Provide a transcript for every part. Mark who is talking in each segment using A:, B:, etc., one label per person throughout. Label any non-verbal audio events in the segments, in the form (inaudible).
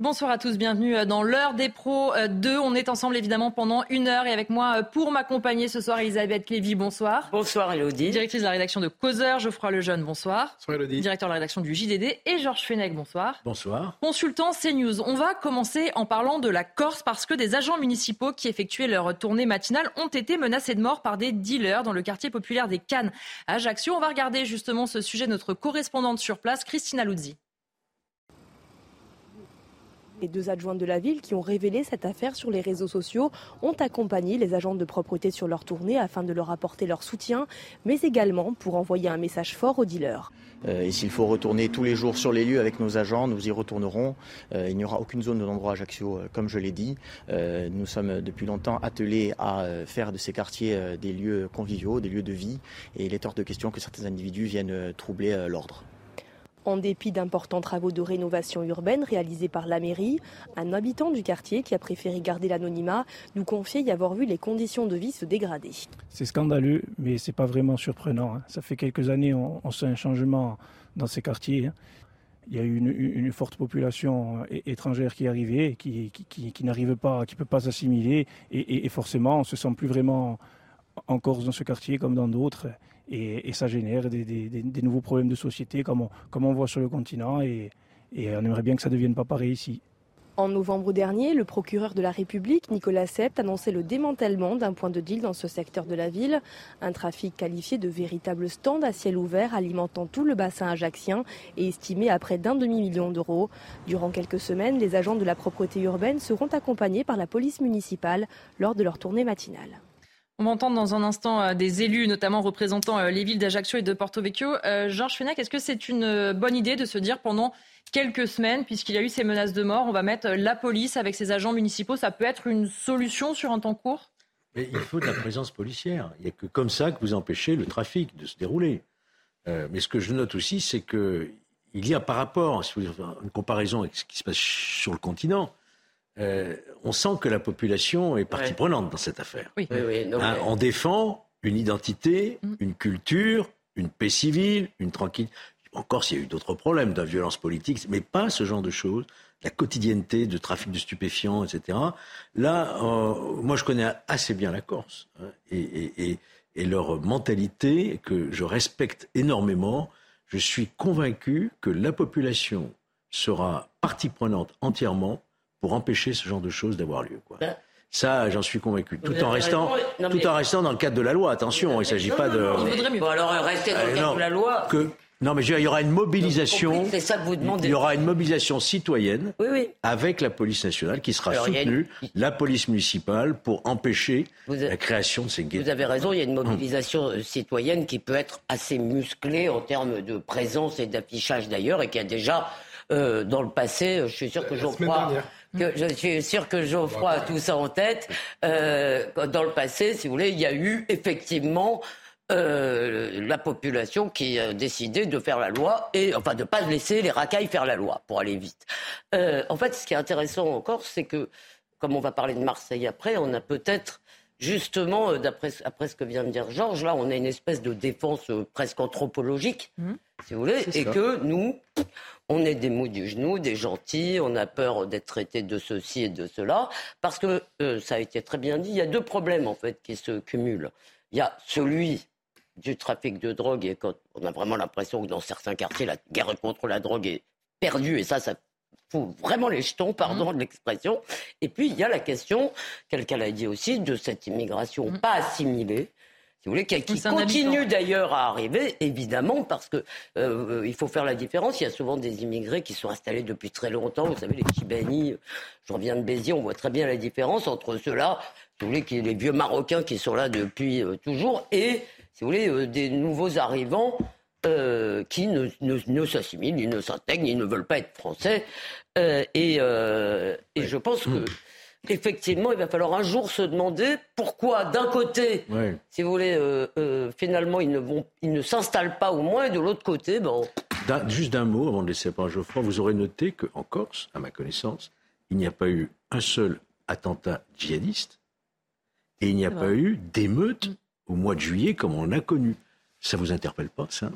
A: Bonsoir à tous, bienvenue euh, dans l'heure des pros 2. Euh, On est ensemble évidemment pendant une heure et avec moi euh, pour m'accompagner ce soir Elisabeth Lévy, bonsoir.
B: Bonsoir Elodie.
A: Directrice de la rédaction de Causeur, Geoffroy Lejeune, bonsoir.
C: Bonsoir Elodie.
A: Directeur de la rédaction du JDD et Georges Fenech, bonsoir.
C: Bonsoir.
A: Consultant CNews, on va commencer en parlant de la Corse parce que des agents municipaux qui effectuaient leur tournée matinale ont été menacés de mort par des dealers dans le quartier populaire des Cannes à Ajaccio. On va regarder justement ce sujet notre correspondante sur place, Christina Luzzi.
D: Les deux adjointes de la ville qui ont révélé cette affaire sur les réseaux sociaux ont accompagné les agents de propreté sur leur tournée afin de leur apporter leur soutien, mais également pour envoyer un message fort aux dealers.
E: Euh, et s'il faut retourner tous les jours sur les lieux avec nos agents, nous y retournerons. Euh, il n'y aura aucune zone de non-droit Ajaccio, euh, comme je l'ai dit. nous sommes depuis longtemps attelés à faire de ces quartiers des lieux conviviaux, des lieux de vie, et il est hors de question que certains individus viennent troubler l'ordre.
D: En dépit d'importants travaux de rénovation urbaine réalisés par la mairie, un habitant du quartier qui a préféré garder l'anonymat nous confiait y avoir vu les conditions de vie se dégrader.
F: C'est scandaleux, mais c'est pas vraiment surprenant. Hein. Ça fait quelques années on, sent un changement dans ces quartiers. Hein. Il y a eu une, forte population euh, étrangère qui est arrivée, qui, n'arrive pas, qui peut pas s'assimiler, et, forcément on se sent plus vraiment en Corse dans ce quartier comme dans d'autres et, ça génère des, nouveaux problèmes de société comme on, voit sur le continent et, on aimerait bien que ça ne devienne pas pareil ici.
D: En novembre dernier, le procureur de la République, Nicolas Sept, annonçait le démantèlement d'un point de deal dans ce secteur de la ville. Un trafic qualifié de véritable stand à ciel ouvert alimentant tout le bassin ajaxien et estimé à près d'un demi-million d'euros. Durant quelques semaines, les agents de la propreté urbaine seront accompagnés par la police municipale lors de leur tournée matinale.
A: On va entendre dans un instant euh, des élus, notamment représentant euh, les villes d'Ajaccio et de Porto Vecchio. Euh, Georges Fenech, est-ce que c'est une bonne idée de se dire pendant quelques semaines, puisqu'il y a eu ces menaces de mort, on va mettre la police avec ses agents municipaux? Ça peut être une solution sur un temps court?
C: Mais il faut de la présence policière. Il n'y a que comme ça que vous empêchez le trafic de se dérouler. mais ce que je note aussi, c'est qu'il y a par rapport, si vous une comparaison avec ce qui se passe sur le continent, euh, on sent que la population est partie prenante dans cette affaire. Hein, on défend une identité, mm. une culture, une paix civile, une tranquillité. Encore s'il y a eu d'autres problèmes, de violence politique, mais pas ce genre de choses, la quotidienneté de trafic de stupéfiants, etc. Là, euh, moi je connais assez bien la Corse hein, et, et, leur mentalité que je respecte énormément. Je suis convaincu que la population sera partie prenante entièrement pour empêcher ce genre de choses d'avoir lieu. Quoi. Ben, ça, j'en suis convaincu. Tout en, restant, tout en restant dans le cadre de la loi. Attention, il ne s'agit pas de.
B: Il vaudrait mieux. Bon, alors rester dans le euh, cadre de la loi.
C: Que, non, mais il y aura une mobilisation.
B: C'est ça que vous demandez.
C: Il y aura une mobilisation citoyenne
B: oui, oui.
C: avec la police nationale qui sera soutenue, la police municipale, pour empêcher la création de ces guettes.
B: Vous avez raison, il y a une mobilisation euh, citoyenne qui peut être assez musclée en termes de présence et d'affichage d'ailleurs, et qui a déjà, euh, dans le passé, je suis sûr que j'en crois je suis sûr que Geoffroy a tout ça en tête. Euh, dans le passé, si vous voulez, il y a eu effectivement euh, la population qui a décidé de faire la loi et enfin de pas laisser les racailles faire la loi pour aller vite. Euh, en fait, ce qui est intéressant encore, c'est que comme on va parler de Marseille après, on a peut-être justement, d'après après ce que vient de dire Georges, là, on a une espèce de défense presque anthropologique, mmh. si vous voulez, et que nous, on est des mous du genou, des gentils, on a peur d'être traité de ceci et de cela, parce que euh, ça a été très bien dit, il y a deux problèmes en fait qui se cumulent. Il y a celui du trafic de drogue et quand on a vraiment l'impression que dans certains quartiers la guerre contre la drogue est perdue et ça, ça fout vraiment les jetons, pardon mmh. de l'expression. Et puis il y a la question, quelqu'un l'a dit aussi, de cette immigration mmh. pas assimilée si vous voulez, qui, continue d'ailleurs à arriver, évidemment, parce que euh, il faut faire la différence. Il y a souvent des immigrés qui sont installés depuis très longtemps. Vous savez, les Chibani, je reviens de Béziers, on voit très bien la différence entre ceux-là, si vous voulez, qui, les vieux Marocains qui sont là depuis euh, toujours, et, si vous voulez, euh, des nouveaux arrivants qui ne, ne, s'assimilent, ni ne s'intègrent, ni ne veulent pas être français. et, et je pense que (clears throat) effectivement, il va falloir un jour se demander pourquoi, d'un côté, si vous voulez, euh, euh, finalement, ils ne, vont, ils ne s'installent pas au moins, et de l'autre côté, bon.
C: Juste d'un mot, avant de laisser parler Geoffroy, vous aurez noté qu'en Corse, à ma connaissance, il n'y a pas eu un seul attentat djihadiste et il n'y a pas eu d'émeute au mois de juillet comme on l'a connu. Ça vous interpelle pas, ça?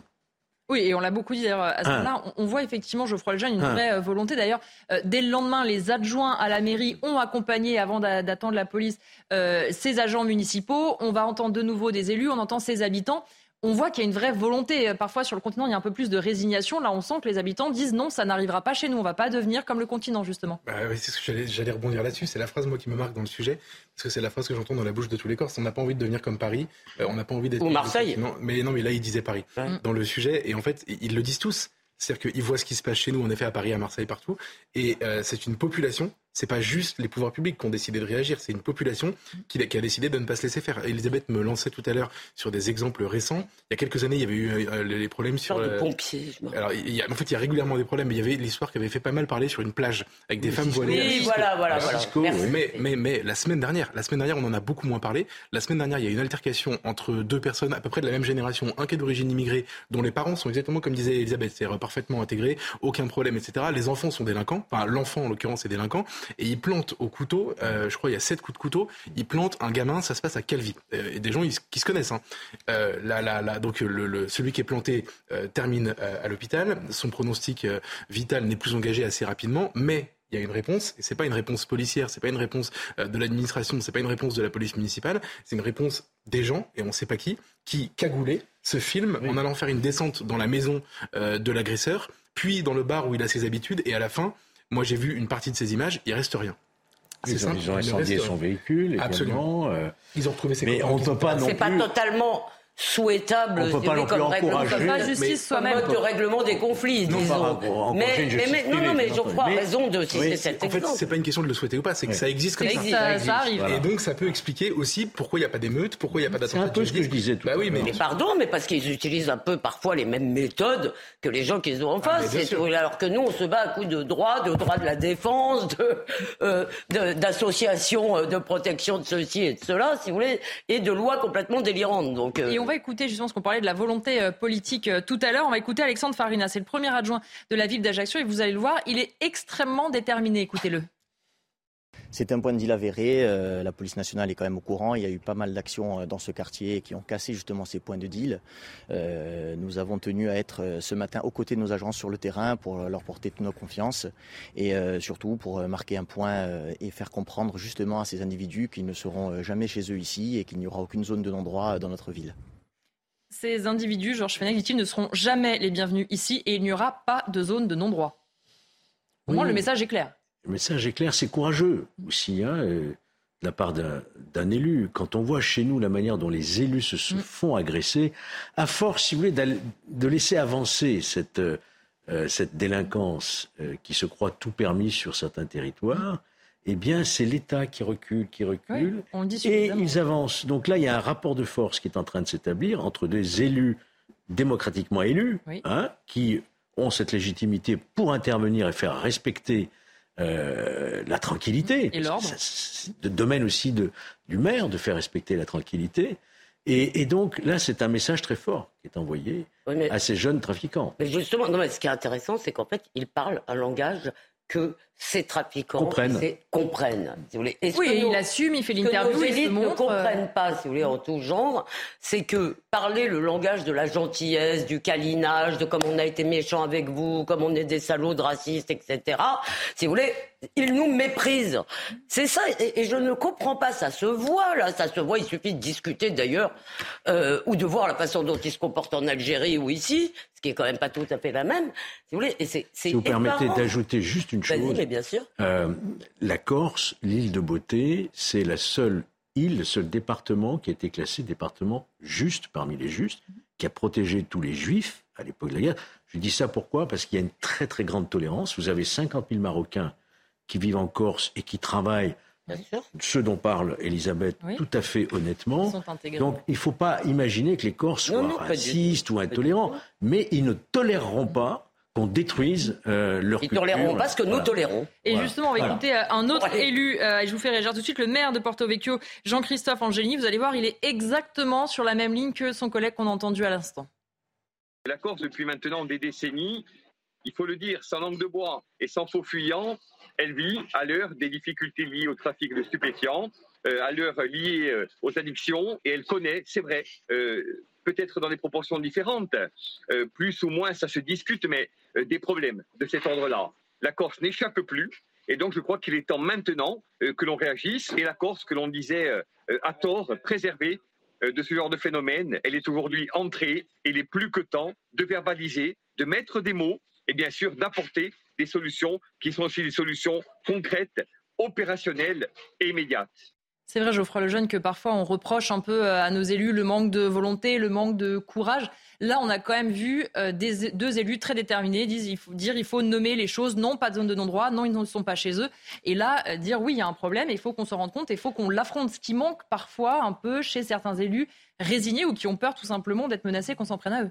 A: Oui, et on l'a beaucoup dit d'ailleurs à ce ah. moment-là. On, voit effectivement, Geoffroy Lejeune, une ah. vraie euh, volonté. D'ailleurs, euh, dès le lendemain, les adjoints à la mairie ont accompagné, avant d'attendre la police, euh, ces agents municipaux. On va entendre de nouveau des élus, on entend ces habitants on voit qu'il y a une vraie volonté. Parfois, sur le continent, il y a un peu plus de résignation. Là, on sent que les habitants disent non, ça n'arrivera pas chez nous. On ne va pas devenir comme le continent, justement.
G: Bah oui, c'est ce que j'allais rebondir là-dessus. C'est la phrase, moi, qui me marque dans le sujet. Parce que c'est la phrase que j'entends dans la bouche de tous les Corses. On n'a pas envie de devenir comme Paris. Euh, on n'a pas envie d'être.
B: Ou Marseille.
G: Non, mais non, mais là, il disait Paris. Dans le sujet. Et en fait, ils le disent tous. C'est-à-dire qu'ils voient ce qui se passe chez nous, en effet, à Paris, à Marseille, partout. Et euh, c'est une population c'est pas juste les pouvoirs publics qui ont décidé de réagir, c'est une population qui, a décidé de ne pas se laisser faire. Elisabeth me lançait tout à l'heure sur des exemples récents. Il y a quelques années, il y avait eu euh, les problèmes sur.
B: le pompiers.
G: Alors, il y a, en fait, il y a régulièrement des problèmes. Mais il y avait l'histoire qui avait fait pas mal parler sur une plage avec des femmes voilées.
B: Oui, voilà, voilà, voilà.
G: Mais, mais, mais la semaine dernière, la semaine dernière, on en a beaucoup moins parlé. La semaine dernière, il y a eu une altercation entre deux personnes à peu près de la même génération, un qui est d'origine immigrée, dont les parents sont exactement comme disait Elisabeth, c'est-à-dire parfaitement intégrés, aucun problème, etc. Les enfants sont délinquants, enfin l'enfant en l'occurrence est délinquant, et ils plantent au couteau, euh, je crois il y a sept coups de couteau, il plante un gamin, ça se passe à Calvi. Euh, et des gens qui se connaissent. Hein. Euh, là, donc le, celui qui est planté termine à l'hôpital, son pronostic vital n'est plus engagé assez rapidement, mais il y a une réponse, et c'est pas une réponse policière, c'est pas une réponse de l'administration, c'est pas une réponse de la police municipale, c'est une réponse des gens, et on sait pas qui, qui cagoulés se filment en allant faire une descente dans la maison de l'agresseur, puis dans le bar où il a ses habitudes, et à la fin, moi j'ai vu une partie de ces images, il reste rien.
C: Ils, ont, ils ont incendié son véhicule,
G: Absolument. Euh, ils ont retrouvé ses
C: Mais on ne peut pas non
B: plus... C'est pas totalement souhaitable
C: on peut pas non plus encourager
B: pas justice soi-même. Mode de règlement des conflits non, disons. mais, mais, non non mais je crois raison de citer cet
G: en fait c'est pas une question de le souhaiter ou pas c'est que ça existe comme
A: ça, ça, arrive.
G: et donc ça peut expliquer aussi pourquoi il n'y a pas d'émeute pourquoi il n'y a pas d'attentat
C: c'est un peu ce que je disais tout
B: bah oui mais... mais pardon mais parce qu'ils utilisent un peu parfois les mêmes méthodes que les gens qu'ils ont en ah, face alors que nous on se bat à coup de droit de droit de la défense de euh, d'associations euh, de protection de ceci et de cela si vous voulez et de lois complètement délirantes. Donc
A: euh, on va écouter justement ce qu'on parlait de la volonté euh, politique euh, tout à l'heure. On va écouter Alexandre Farina, c'est le premier adjoint de la ville d'Ajaccio et vous allez le voir, il est extrêmement déterminé. Écoutez-le.
E: C'est un point de deal avéré. Euh, la police nationale est quand même au courant. Il y a eu pas mal d'actions dans ce quartier qui ont cassé justement ces points de deal. nous avons tenu à être ce matin aux côtés de nos agents sur le terrain pour leur porter toute nos confiances et surtout pour marquer un point et faire comprendre justement à ces individus qu'ils ne seront jamais chez eux ici et qu'il n'y aura aucune zone de non-droit dans notre ville.
A: Ces individus, Georges Fenech dit-il, ne seront jamais les bienvenus ici et il n'y aura pas de zone de non-droit. Au moins, le message est clair.
C: Le message est clair, c'est courageux aussi, hein, euh, de la part d'un élu. Quand on voit chez nous la manière dont les élus se, mm. font agresser, à force, si vous voulez, de laisser avancer cette, euh, euh, cette délinquance qui se croit tout permis sur certains territoires, eh bien, c'est l'État qui recule, qui recule, et ils avancent. Donc là, il y a un rapport de force qui est en train de s'établir entre des élus démocratiquement élus, hein, qui ont cette légitimité pour intervenir et faire respecter euh, la tranquillité.
A: Et l'ordre.
C: C'est le domaine aussi de, du maire de faire respecter la tranquillité. Et, donc là, c'est un message très fort qui est envoyé à ces jeunes trafiquants.
B: Mais justement, non, mais ce qui est intéressant, c'est qu'en fait, ils parlent un langage que ces trafiquants
C: comprennent.
B: comprennent si vous voulez.
A: oui, il assume, il fait l'interview.
B: Ce que nos
A: élites
B: ne comprennent pas, si vous voulez, en tout genre, c'est que parler le langage de la gentillesse, du câlinage, de comme on a été méchant avec vous, comme on est des salauds de racistes, etc. Si vous voulez, ils nous méprisent. C'est ça, et, je ne comprends pas. Ça se voit là, ça se voit. Il suffit de discuter d'ailleurs, euh, ou de voir la façon dont ils se comportent en Algérie ou ici, ce qui est quand même pas tout à fait la même. Si vous voulez, et c'est.
C: Si vous permettez d'ajouter juste une chose
B: bien sûr.
C: Euh, la Corse, l'île de Beauté, c'est la seule île, le seul département qui a été classé département juste parmi les justes, qui a protégé tous les juifs à l'époque de la guerre. Je dis ça pourquoi? Parce qu'il y a une très très grande tolérance. Vous avez 50 000 Marocains qui vivent en Corse et qui travaillent ceux dont parle Elisabeth tout à fait honnêtement. Donc il ne faut pas imaginer que les Corses soient racistes ou intolérants, mais ils ne toléreront pas qu'on détruise euh, leur
B: Ils toléreront pas ce que nous tolérons.
A: Et justement, on va écouter euh, un autre élu, euh, et je vous fais réagir tout de suite, le maire de Porto Vecchio, Jean-Christophe Angéli. Vous allez voir, il est exactement sur la même ligne que son collègue qu'on a entendu à l'instant.
H: La Corse, depuis maintenant des décennies, il faut le dire, sans langue de bois et sans faux fuyant, elle vit à l'heure des difficultés liées au trafic de stupéfiants, à l'heure liée aux addictions, et elle connaît, c'est vrai, peut-être dans des proportions différentes, euh, plus ou moins ça se discute, mais euh, des problèmes de cet ordre-là. La Corse n'échappe plus, et donc je crois qu'il est temps maintenant que l'on réagisse, et la Corse, que l'on disait à tort, préservée de ce genre de phénomène, elle est aujourd'hui entrée, et il est plus que temps de verbaliser, de mettre des mots, et bien sûr d'apporter des solutions qui sont aussi des solutions concrètes, opérationnelles et immédiates.
A: C'est vrai, Geoffroy Lejeune, que parfois on reproche un peu euh, à nos élus le manque de volonté, le manque de courage. Là, on a quand même vu euh, deux élus très déterminés dire il faut nommer les choses. Non, pas de zone de non-droit. Non, ils ne sont pas chez eux. Et là, euh, dire oui, il y a un problème. Il faut qu'on se rende compte. Il faut qu'on l'affronte. Ce qui manque parfois un peu chez certains élus résignés ou qui ont peur tout simplement d'être menacés qu'on s'en prenne à eux.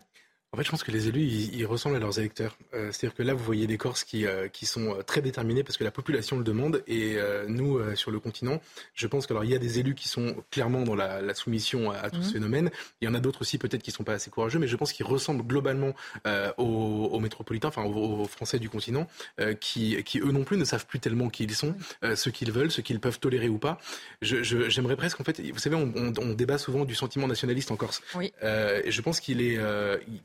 G: En fait, je pense que les élus, ils, ressemblent à leurs électeurs. Euh, c'est-à-dire que là, vous voyez des Corses qui, euh, qui sont euh, très déterminés parce que la population le demande. Et nous, sur le continent, je pense qu'il y a des élus qui sont clairement dans la, soumission à, tout ce mhm. phénomène. Il y en a d'autres aussi, peut-être, qui ne sont pas assez courageux, mais je pense qu'ils ressemblent globalement aux, métropolitains, enfin aux, Français du continent, qui, qui, eux non plus, ne savent plus tellement qui ils sont, ce qu'ils veulent, ce qu'ils peuvent tolérer ou pas. J'aimerais presque, en fait, vous savez, on, on, débat souvent du sentiment nationaliste en Corse. Oui. et je pense qu'il est,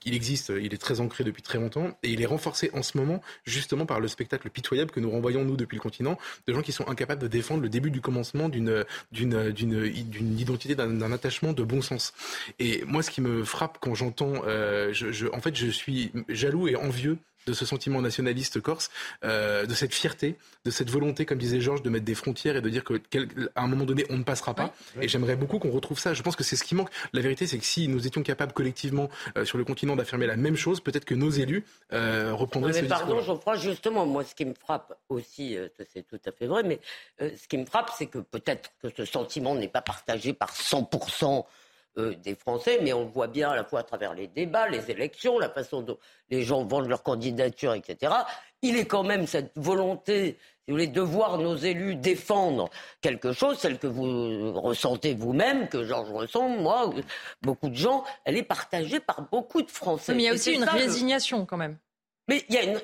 G: il existe, il est très ancré depuis très longtemps et il est renforcé en ce moment justement par le spectacle pitoyable que nous renvoyons nous depuis le continent de gens qui sont incapables de défendre le début du commencement d'une identité d'un attachement de bon sens. Et moi, ce qui me frappe quand j'entends, euh, je, en fait, je suis jaloux et envieux de ce sentiment nationaliste corse, euh, de cette fierté, de cette volonté, comme disait Georges, de mettre des frontières et de dire qu'à un moment donné, on ne passera pas. Et j'aimerais beaucoup qu'on retrouve ça. Je pense que c'est ce qui manque. La vérité, c'est que si nous étions capables collectivement euh, sur le continent d'affirmer la même chose, peut-être que nos élus euh, reprendraient ce discours.
B: Pardon, Geoffroy, justement, moi, ce qui me frappe aussi, c'est tout à fait vrai, mais ce qui me frappe, c'est que peut-être que ce sentiment n'est pas partagé par 100% euh, des Français, mais on le voit bien à la fois à travers les débats, les élections, la façon dont les gens vendent leur candidature, etc. Il est quand même cette volonté, si vous voulez, de voir nos élus défendre quelque chose, celle que vous ressentez vous-même, que Georges ressent, moi, beaucoup de gens, elle est partagée par beaucoup de Français.
A: Mais il y a aussi une résignation quand même.
B: Mais il y a une...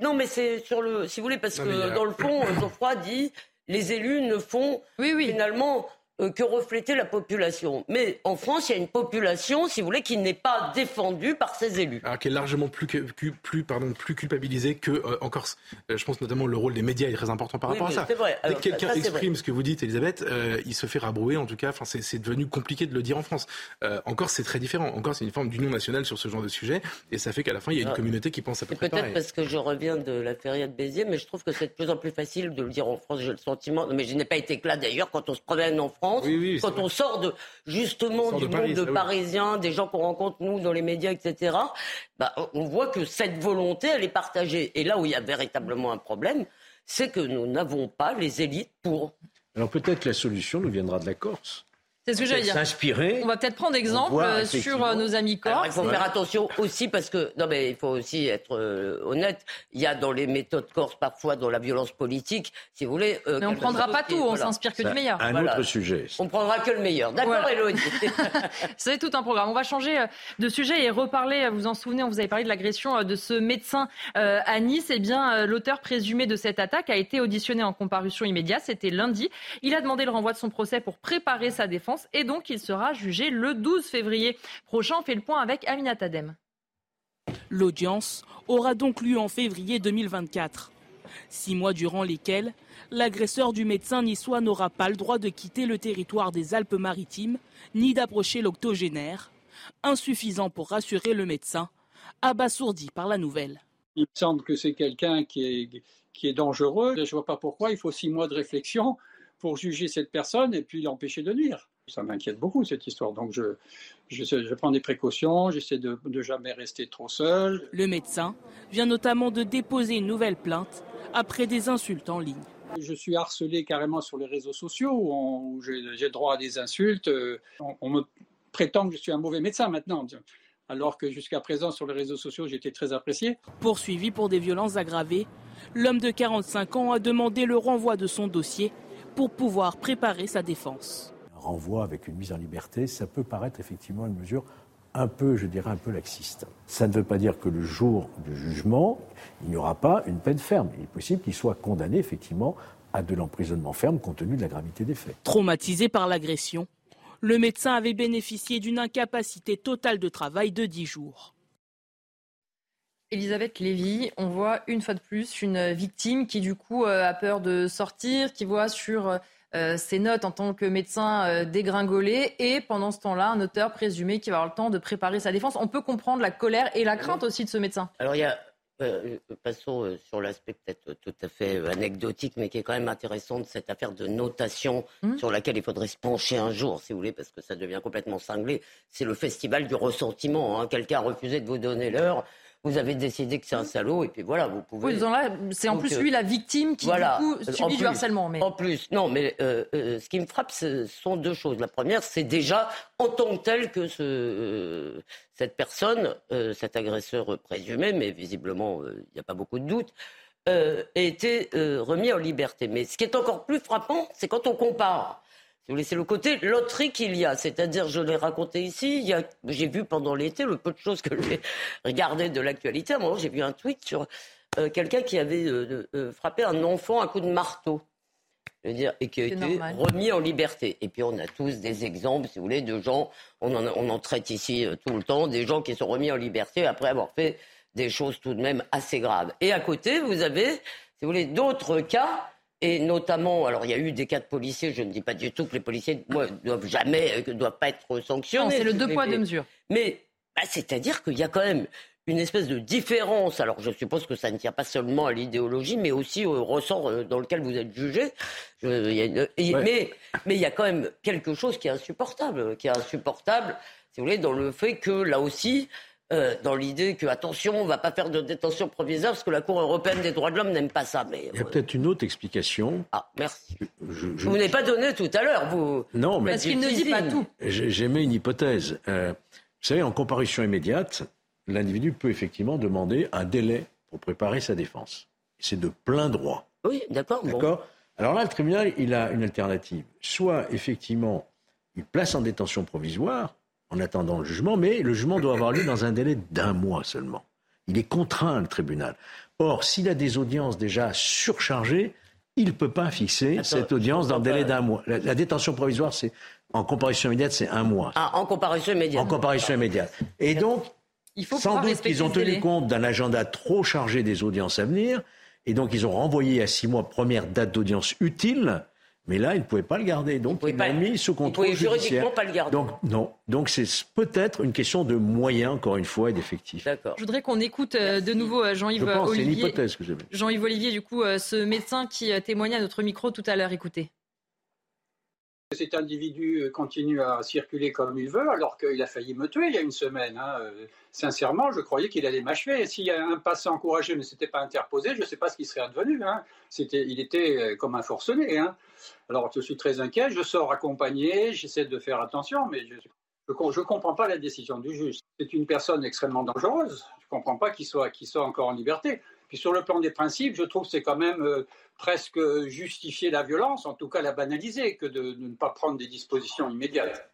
B: non, mais c'est sur le, si vous voulez, parce que dans le fond, Geoffroy dit, les élus ne font oui, oui. finalement euh, que reflétait la population. Mais en France, il y a une population, si vous voulez, qui n'est pas défendue par ses élus.
G: Alors qui est largement plus, plus, pardon, plus culpabilisée qu'en euh, Corse. Euh, je pense notamment le rôle des médias est très important par rapport à ça. Dès que quelqu'un exprime ce que vous dites, Elisabeth, il se fait rabrouer. En tout cas, enfin, c'est devenu compliqué de le dire en France. en Corse, c'est très différent. En Corse, c'est une forme d'union nationale sur ce genre de sujet, et ça fait qu'à la fin, il y a une ah. communauté qui pense à peu près.
B: Peut-être parce que je reviens de la feria de Béziers, mais je trouve que c'est de plus en plus facile de le dire en France. J'ai le sentiment, mais je n'ai pas été là d'ailleurs quand on se promène en France. Oui, oui, on sort de, justement du monde de Parisiens, des gens qu'on rencontre nous dans les médias, etc., bah, on voit que cette volonté, elle est partagée. Et là où il y a véritablement un problème, c'est que nous n'avons pas les élites pour.
C: Alors peut-être que la solution nous viendra de la Corse.
A: C'est ce que j'allais dire.
C: S'inspirer.
A: On va peut-être prendre exemple euh, sur euh, nos amis corse.
B: il faut faire attention aussi parce que non mais il faut aussi être euh, honnête. Il y a dans les méthodes corse parfois dans la violence politique, si vous voulez.
A: mais on prendra pas tout. On s'inspire que du meilleur.
C: Un autre sujet.
B: On prendra que le meilleur. D'accord, voilà. (laughs) (laughs)
A: C'est tout un programme. On va changer de sujet et reparler. Vous en souvenez, on vous avait parlé de l'agression de ce médecin à Nice. Eh bien, l'auteur présumé de cette attaque a été auditionné en comparution immédiate. C'était lundi. Il a demandé le renvoi de son procès pour préparer sa défense et donc il sera jugé le 12 février prochain. On fait le point avec Aminat Adem.
I: L'audience aura donc lieu en février 2024. Six mois durant lesquels l'agresseur du médecin niçois n'aura pas le droit de quitter le territoire des Alpes-Maritimes ni d'approcher l'octogénaire, insuffisant pour rassurer le médecin, abasourdi par la nouvelle.
J: Il me semble que c'est quelqu'un qui est, qui est dangereux. Je ne vois pas pourquoi il faut six mois de réflexion pour juger cette personne et puis l'empêcher de nuire. Ça m'inquiète beaucoup cette histoire. Donc je, je, prends des précautions, j'essaie de ne jamais rester trop seul.
I: Le médecin vient notamment de déposer une nouvelle plainte après des insultes en ligne.
J: Je suis harcelé carrément sur les réseaux sociaux où, j'ai droit à des insultes. On, on, me prétend que je suis un mauvais médecin maintenant, alors que jusqu'à présent sur les réseaux sociaux j'étais très apprécié.
I: Poursuivi pour des violences aggravées, l'homme de 45 ans a demandé le renvoi de son dossier pour pouvoir préparer sa défense
C: renvoi avec une mise en liberté, ça peut paraître effectivement une mesure un peu, je dirais, un peu laxiste. Ça ne veut pas dire que le jour du jugement, il n'y aura pas une peine ferme. Il est possible qu'il soit condamné effectivement à de l'emprisonnement ferme compte tenu de la gravité des faits.
I: Traumatisé par l'agression, Le médecin avait bénéficié d'une incapacité totale de travail de 10 jours.
A: Elisabeth Lévy, on voit une fois de plus une victime qui du coup euh, a peur de sortir, qui voit sur euh, ses notes en tant que médecin euh, dégringoler et pendant ce temps-là un auteur présumé qui va avoir le temps de préparer sa défense. On peut comprendre la colère et la crainte aussi de ce médecin.
B: Alors il y a euh, passons euh, sur l'aspect peut-être tout à fait euh, anecdotique, mais qui est quand même intéressant de cette affaire de notation mmh. sur laquelle il faudrait se pencher un jour, si vous voulez, parce que ça devient complètement cinglé. C'est le festival du ressentiment. Hein. Quelqu'un a refusé de vous donner l'heure vous avez décidé que c'est un salaud et puis voilà, vous pouvez.
A: Oui, c'est en plus lui la victime qui du coup subit du harcèlement. Mais...
B: En plus, non, mais euh, euh, ce qui me frappe, ce sont deux choses. La première, c'est déjà en tant que tel que ce, euh, cette personne, cet agresseur présumé, mais visiblement il n'y a pas beaucoup de doute, a été remis en liberté. Mais ce qui est encore plus frappant, c'est quand on compare c'est le côté loterie qu'il y a. C'est-à-dire, je l'ai raconté ici, j'ai vu pendant l'été le peu de choses que j'ai (laughs) regardé de l'actualité. À un moment, j'ai vu un tweet sur euh, quelqu'un qui avait euh, euh, frappé un enfant à coup de marteau. dire, et qui a été remis en liberté. Et puis on a tous des exemples, si vous voulez, de gens, on en, on en traite ici tout le temps, des gens qui sont remis en liberté après avoir fait des choses tout de même assez graves. Et à côté, vous avez, si vous voulez, d'autres cas et notamment, alors il y a eu des cas de policiers, je ne dis pas du tout que les policiers ne doivent jamais, ne euh, doivent pas être sanctionnés.
A: c'est le deux poids, deux mesures.
B: Mais bah, c'est-à-dire qu'il y a quand même une espèce de différence. Alors je suppose que ça ne tient pas seulement à l'idéologie, mais aussi au ressort euh, dans lequel vous êtes jugé. mais, mais il y a quand même quelque chose qui est insupportable, qui est insupportable, si vous voulez, dans le fait que là aussi, euh, dans l'idée que, attention, on ne va pas faire de détention provisoire parce que la Cour européenne des droits de l'homme n'aime pas ça. Mais,
C: Il y a peut-être une autre explication.
B: Ah, merci. Je, Vous n'avez pas donné tout à l'heure, vous.
C: Non, mais.
A: Parce qu'il ne dit pas tout.
C: J'émets une hypothèse. Euh, vous savez, en comparution immédiate, l'individu peut effectivement demander un délai pour préparer sa défense. C'est de plein droit.
B: Oui, d'accord.
C: D'accord? Alors là, le tribunal, il a une alternative. Soit, effectivement, il place en détention provisoire, en attendant le jugement, mais le jugement doit avoir lieu dans un délai d'un mois seulement. Il est contraint, le tribunal. Or, s'il a des audiences déjà surchargées, il ne peut pas fixer cette audience dans le délai d'un mois. La, détention provisoire, c'est en comparution immédiate, c'est un mois.
B: Ah, en comparution immédiate.
C: En comparution immédiate. Et donc, il faut sans doute qu'ils ont tenu compte d'un agenda trop chargé des audiences à venir, et donc ils ont renvoyé à six mois première date d'audience utile. Mais là, il ne pouvait pas le garder. Donc, il l'a mis sous contrôle il judiciaire.
B: pas le garder.
C: Donc, non. Donc, c'est peut-être une question de moyens, encore une fois, et d'effectifs.
A: Je voudrais qu'on écoute euh, de nouveau euh, Jean-Yves Olivier.
C: C'est une hypothèse que
A: Jean-Yves Olivier, du coup, euh, ce médecin qui témoignait à notre micro tout à l'heure. Écoutez.
J: Cet individu continue à circuler comme il veut, alors qu'il a failli me tuer il y a une semaine. Hein. Sincèrement, je croyais qu'il allait m'achever. S'il y a un passant encouragé ne s'était pas interposé, je ne sais pas ce qui serait advenu. Hein. il était comme un forcené. Hein. Alors, je suis très inquiet. Je sors accompagné. J'essaie de faire attention, mais je ne comprends pas la décision du juge. C'est une personne extrêmement dangereuse. Je ne comprends pas qu'il soit, soit encore en liberté. Puis sur le plan des principes, je trouve que c'est quand même euh, presque justifier la violence, en tout cas la banaliser, que de, ne pas prendre des dispositions immédiates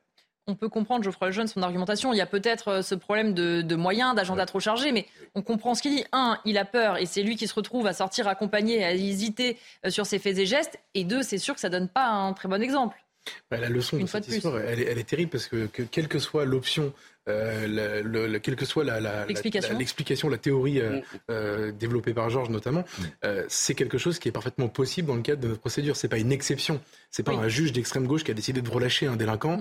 A: on peut comprendre, Geoffroy Lejeune, son argumentation. Il y a peut-être euh, ce problème de, moyens, d'agenda trop chargé, mais on comprend ce qu'il dit. Un, il a peur et c'est lui qui se retrouve à sortir accompagné, à hésiter euh, sur ses faits et gestes. Et deux, c'est sûr que ça donne pas un très bon exemple.
G: Bah, la leçon de cette histoire, elle est, terrible parce que quelle que soit l'option euh, le, quelle que soit l'explication, la, théorie euh, mm. euh, développée par Georges notamment, mm. c'est quelque chose qui est parfaitement possible dans le cadre de notre procédure. C'est pas une exception. C'est pas un juge d'extrême gauche qui a décidé de relâcher un délinquant.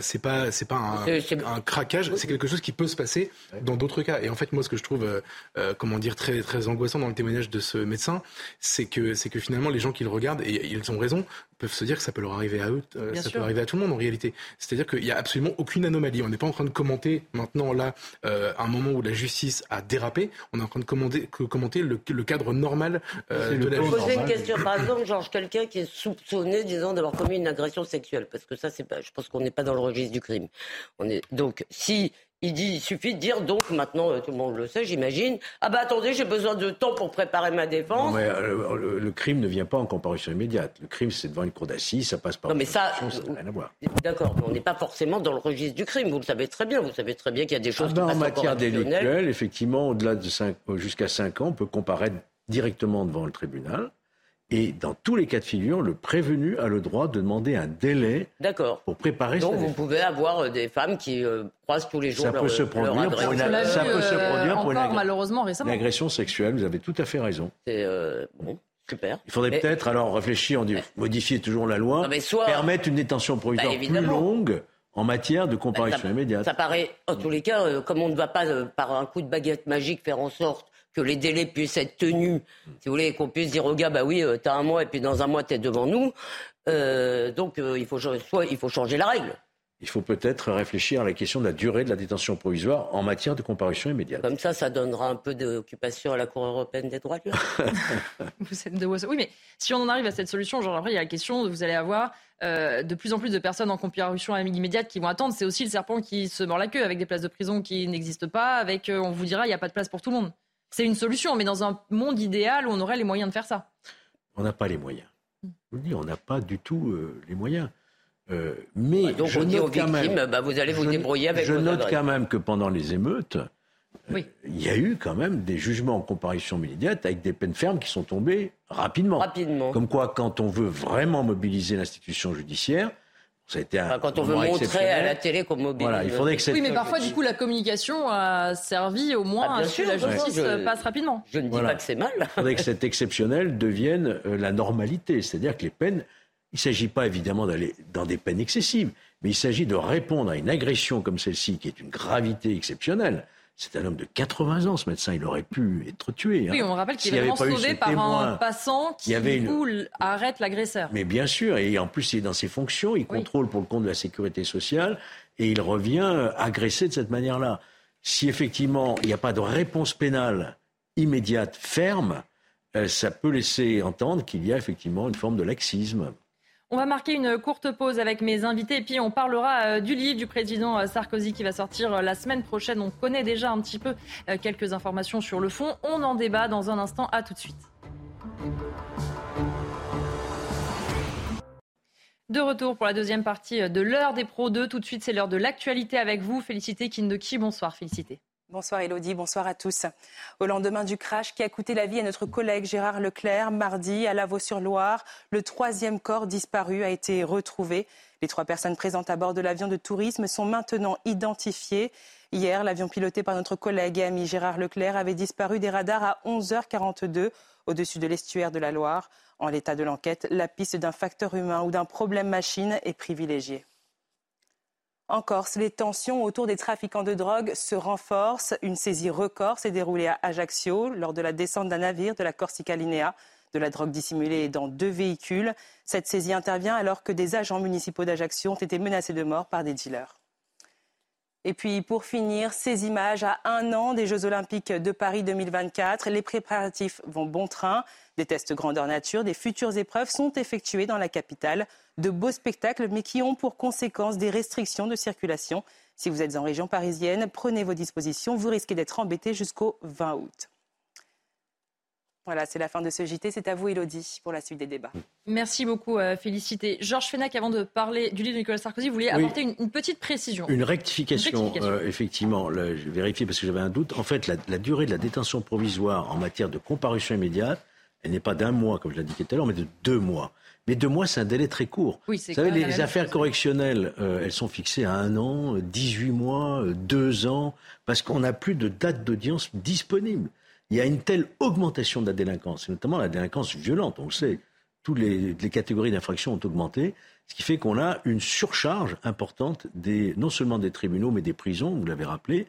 G: c'est pas c'est pas un, un craquage. C'est quelque chose qui peut se passer dans d'autres cas. Et en fait, moi, ce que je trouve comment dire très très angoissant dans le témoignage de ce médecin, c'est que c'est que finalement les gens qui le regardent et ils ont raison peuvent se dire que ça peut leur arriver à eux, ça peut arriver à tout le monde en réalité. C'est-à-dire qu'il n'y a absolument aucune anomalie. On n'est pas en train de commenter maintenant là euh, un moment où la justice a dérapé. On est en train de commenter, commenter le, cadre normal euh, de la justice.
B: poser une question, par exemple, genre quelqu'un qui est soupçonné, disons, d'avoir commis une agression sexuelle, parce que ça, c'est pas, je pense qu'on n'est pas dans le registre du crime. On est donc si il dit, il suffit de dire donc maintenant euh, tout le monde le sait, j'imagine. Ah bah attendez, j'ai besoin de temps pour préparer ma défense.
C: Non, mais, euh, le, crime ne vient pas en comparution immédiate. Le crime, c'est devant une cour d'assises, ça passe par.
B: Non mais ça, rien à voir. D'accord, on n'est pas forcément dans le registre du crime. Vous le savez très bien. Vous savez très bien qu'il y a des choses. Ah
C: ben, en matière délictuelle, effectivement, au-delà de 5, jusqu'à 5 ans, on peut comparaître directement devant le tribunal Et dans tous les cas de figure, le prévenu a le droit de demander un délai pour préparer
B: Donc vous pouvez avoir euh, des femmes qui euh, croisent tous les jours
C: ça
B: leur,
C: peut se produire pour une, ça peut se produire pour
A: une, malheureusement récemment.
C: agression sexuelle. Vous avez tout à fait raison.
B: C'est bon. Super.
C: Il faudrait peut-être alors réfléchir, on dit, modifier toujours la loi, permettre une détention provisoire bah, plus longue en matière de comparution bah, immédiate.
B: Ça paraît, en tous les cas, comme on ne va pas par un coup de baguette magique faire en sorte que les délais puissent être tenus, si vous voulez, qu'on puisse dire au gars, bah oui, euh, t'as un mois et puis dans un mois t'es devant nous. Euh, donc euh, il faut soit il faut changer la règle.
C: Il faut peut-être réfléchir à la question de la durée de la détention provisoire en matière de comparution immédiate.
B: Comme ça, ça donnera un peu d'occupation à la Cour européenne des droits de l'homme. (laughs)
A: vous êtes de Oui, mais si on en arrive à cette solution, genre après, il y a la question, vous allez avoir de plus en plus de personnes en comparution immédiate qui vont attendre. C'est aussi le serpent qui se mord la queue avec des places de prison qui n'existent pas, avec, on vous dira, il n'y a pas de place pour tout le monde. C'est une solution, mais dans un monde idéal où on aurait les moyens de faire ça.
C: On n'a pas les moyens. Je vous le dis, on n'a pas du tout euh, les moyens. Euh, mais
B: donc
C: je
B: on
C: note
B: dit aux
C: quand
B: victimes,
C: même,
B: bah, vous allez vous débrouiller avec
C: Je note quand même que pendant les émeutes, euh, il y a eu quand même des jugements en comparution immédiate avec des peines fermes qui sont tombées rapidement.
B: Rapidement.
C: Comme quoi, quand on veut vraiment mobiliser l'institution judiciaire,
B: quand on veut montrer à la télé qu'on mobilise.
C: Voilà, il faudrait que
A: Oui, mais parfois, du coup, la communication a servi au moins ah, à ce que la justice passe rapidement.
B: Je ne dis pas que c'est mal. Il
C: faudrait que cet exceptionnel devienne euh, la normalité. C'est-à-dire que les peines, il ne s'agit pas évidemment d'aller dans des peines excessives, mais il s'agit de répondre à une agression comme celle-ci, qui est une gravité exceptionnelle. C'est un homme de 80 ans, ce médecin. Il aurait pu être tué.
A: Hein. Oui, on rappelle qu'il est vraiment sauvé par un passant qui, arrête l'agresseur.
C: Mais bien sûr, et en plus, il est dans ses fonctions, il contrôle pour le compte de la sécurité sociale, et il revient agresser de cette manière-là. Si effectivement, il n'y a pas de réponse pénale immédiate, ferme, euh, ça peut laisser entendre qu'il y a effectivement une forme de laxisme.
A: On va marquer une courte pause avec mes invités et puis on parlera euh, du livre du président euh, Sarkozy qui va sortir euh, la semaine prochaine. On connaît déjà un petit peu quelques informations sur le fond. On en débat dans un instant. À tout de suite. De retour pour la deuxième partie de l'heure des pros 2. Tout de suite, c'est l'heure de l'actualité avec vous. Félicité Kindeki. Bonsoir, félicité.
K: Bonsoir Elodie, bonsoir à tous. Au lendemain du crash qui a coûté la vie à notre collègue Gérard Leclerc, mardi à Lavaux-sur-Loire, le troisième corps disparu a été retrouvé. Les trois personnes présentes à bord de l'avion de tourisme sont maintenant identifiées. Hier, l'avion piloté par notre collègue et ami Gérard Leclerc avait disparu des radars à 11h42 au-dessus de l'estuaire de la Loire. En l'état de l'enquête, la piste d'un facteur humain ou d'un problème machine est privilégiée. En Corse, les tensions autour des trafiquants de drogue se renforcent. Une saisie record s'est déroulée à Ajaccio lors de la descente d'un navire de la Corsica Linea. De la drogue dissimulée dans deux véhicules. Cette saisie intervient alors que des agents municipaux d'Ajaccio ont été menacés de mort par des dealers. Et puis pour finir, ces images à un an des Jeux Olympiques de Paris 2024. Les préparatifs vont bon train. Des tests grandeur nature, des futures épreuves sont effectués dans la capitale. De beaux spectacles, mais qui ont pour conséquence des restrictions de circulation. Si vous êtes en région parisienne, prenez vos dispositions. Vous risquez d'être embêté jusqu'au 20 août. Voilà, c'est la fin de ce JT. C'est à vous, Elodie, pour la suite des débats.
A: Merci beaucoup, euh, Félicité. Georges Fenac, avant de parler du livre de Nicolas Sarkozy, vous vouliez apporter une, petite précision.
C: Une rectification, euh, effectivement. je vérifie parce que j'avais un doute. En fait, la, durée de la détention provisoire en matière de comparution immédiate, elle n'est pas d'un mois, comme je l'ai indiqué tout à l'heure, mais de deux mois. Mais deux mois, c'est un délai très court.
A: vous
C: savez, les, affaires correctionnelles, euh, elles sont fixées à un an, 18 mois, deux ans, parce qu'on n'a plus de date d'audience disponible il y a une telle augmentation de la délinquance, et notamment la délinquance violente, on le sait. Toutes les, catégories d'infractions ont augmenté, ce qui fait qu'on a une surcharge importante des, non seulement des tribunaux, mais des prisons, vous l'avez rappelé.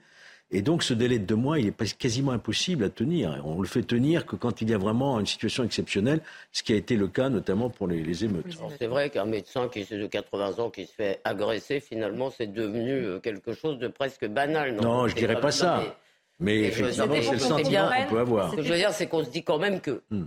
C: Et donc ce délai de deux mois, il est quasiment impossible à tenir. On le fait tenir que quand il y a vraiment une situation exceptionnelle, ce qui a été le cas notamment pour les, émeutes.
B: C'est vrai qu'un médecin qui est de 80 ans qui se fait agresser, finalement, c'est devenu euh, quelque chose de presque banal.
C: Non, non je dirais pas, ça. Mais effectivement, c'est le sentiment qu'on peut avoir.
B: Ce que je veux dire, c'est qu'on se dit quand même que hmm.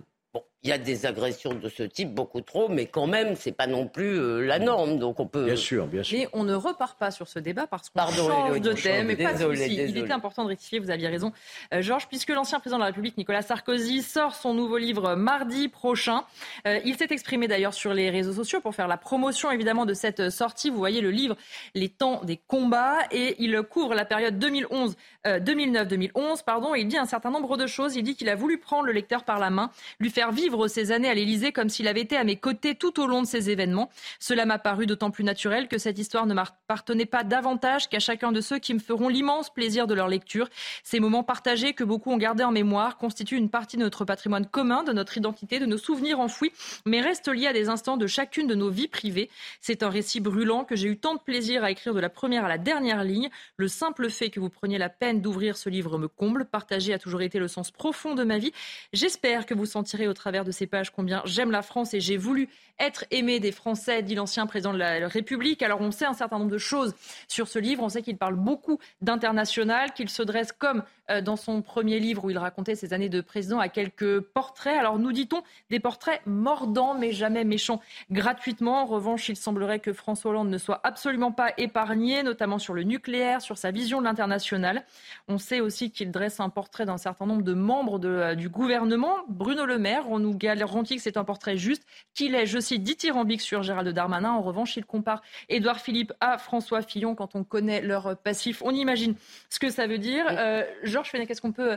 B: Il y a des agressions de ce type, beaucoup trop, mais quand même, c'est pas non plus euh, la norme. Donc on peut.
C: Bien sûr, bien sûr.
A: Mais on ne repart pas sur ce débat parce qu'on change de thème. Mais pas de Il était important de rectifier. Vous aviez raison, euh, Georges, puisque l'ancien président de la République, Nicolas Sarkozy, sort son nouveau livre mardi prochain. Euh, il s'est exprimé d'ailleurs sur les réseaux sociaux pour faire la promotion évidemment de cette sortie. Vous voyez le livre Les temps des combats et il couvre la période 2011, 2009-2011, pardon. Et il dit un certain nombre de choses. Il dit qu'il a voulu prendre le lecteur par la main, lui faire vivre revivre ces années à l'Élysée comme s'il avait été à mes côtés tout au long de ces événements. Cela m'a paru d'autant plus naturel que cette histoire ne m'appartenait pas davantage qu'à chacun de ceux qui me feront l'immense plaisir de leur lecture. Ces moments partagés que beaucoup ont gardés en mémoire constituent une partie de notre patrimoine commun, de notre identité, de nos souvenirs enfouis, mais restent liés à des instants de chacune de nos vies privées. C'est un récit brûlant que j'ai eu tant de plaisir à écrire de la première à la dernière ligne. Le simple fait que vous preniez la peine d'ouvrir ce livre me comble. Partager a toujours été le sens profond de ma vie. J'espère que vous sentirez au travers de ces pages combien j'aime la France et j'ai voulu être aimé des Français, dit l'ancien président de la République. Alors on sait un certain nombre de choses sur ce livre. On sait qu'il parle beaucoup d'international, qu'il se dresse comme dans son premier livre où il racontait ses années de président à quelques portraits. Alors nous dit-on des portraits mordants mais jamais méchants gratuitement. En revanche, il semblerait que François Hollande ne soit absolument pas épargné, notamment sur le nucléaire, sur sa vision de l'international. On sait aussi qu'il dresse un portrait d'un certain nombre de membres de, euh, du gouvernement. Bruno Le Maire, on nous garantit que c'est un portrait juste, qu'il est, je cite, dithyrambique sur Gérald Darmanin. En revanche, il compare Édouard Philippe à François Fillon quand on connaît leur passif. On imagine ce que ça veut dire. Euh, Georges Fenech, qu'est-ce qu'on peut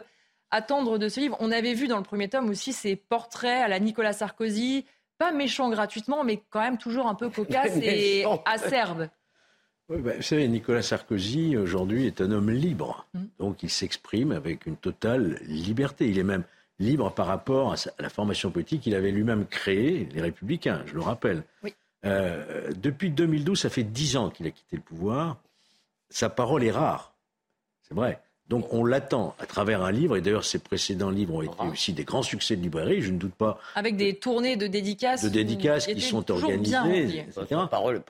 A: attendre de ce livre? On avait vu dans le premier tome aussi ces portraits à la Nicolas Sarkozy, pas méchants gratuitement, mais quand même toujours un peu cocasse (laughs) et acerbes. (laughs)
C: Oui, bah, vous savez, Nicolas Sarkozy, aujourd'hui, est un homme libre. Mmh. Donc, il s'exprime avec une totale liberté. Il est même libre par rapport à, la formation politique qu'il avait lui-même créée, les Républicains, je le rappelle. Euh, depuis 2012, ça fait dix ans qu'il a quitté le pouvoir. Sa parole est rare, c'est vrai. Donc on l'attend à travers un livre, et d'ailleurs ses précédents livres ont été aussi des grands succès de librairie, je ne doute pas.
A: Avec des tournées de dédicaces.
C: De dédicaces qui sont organisées, etc.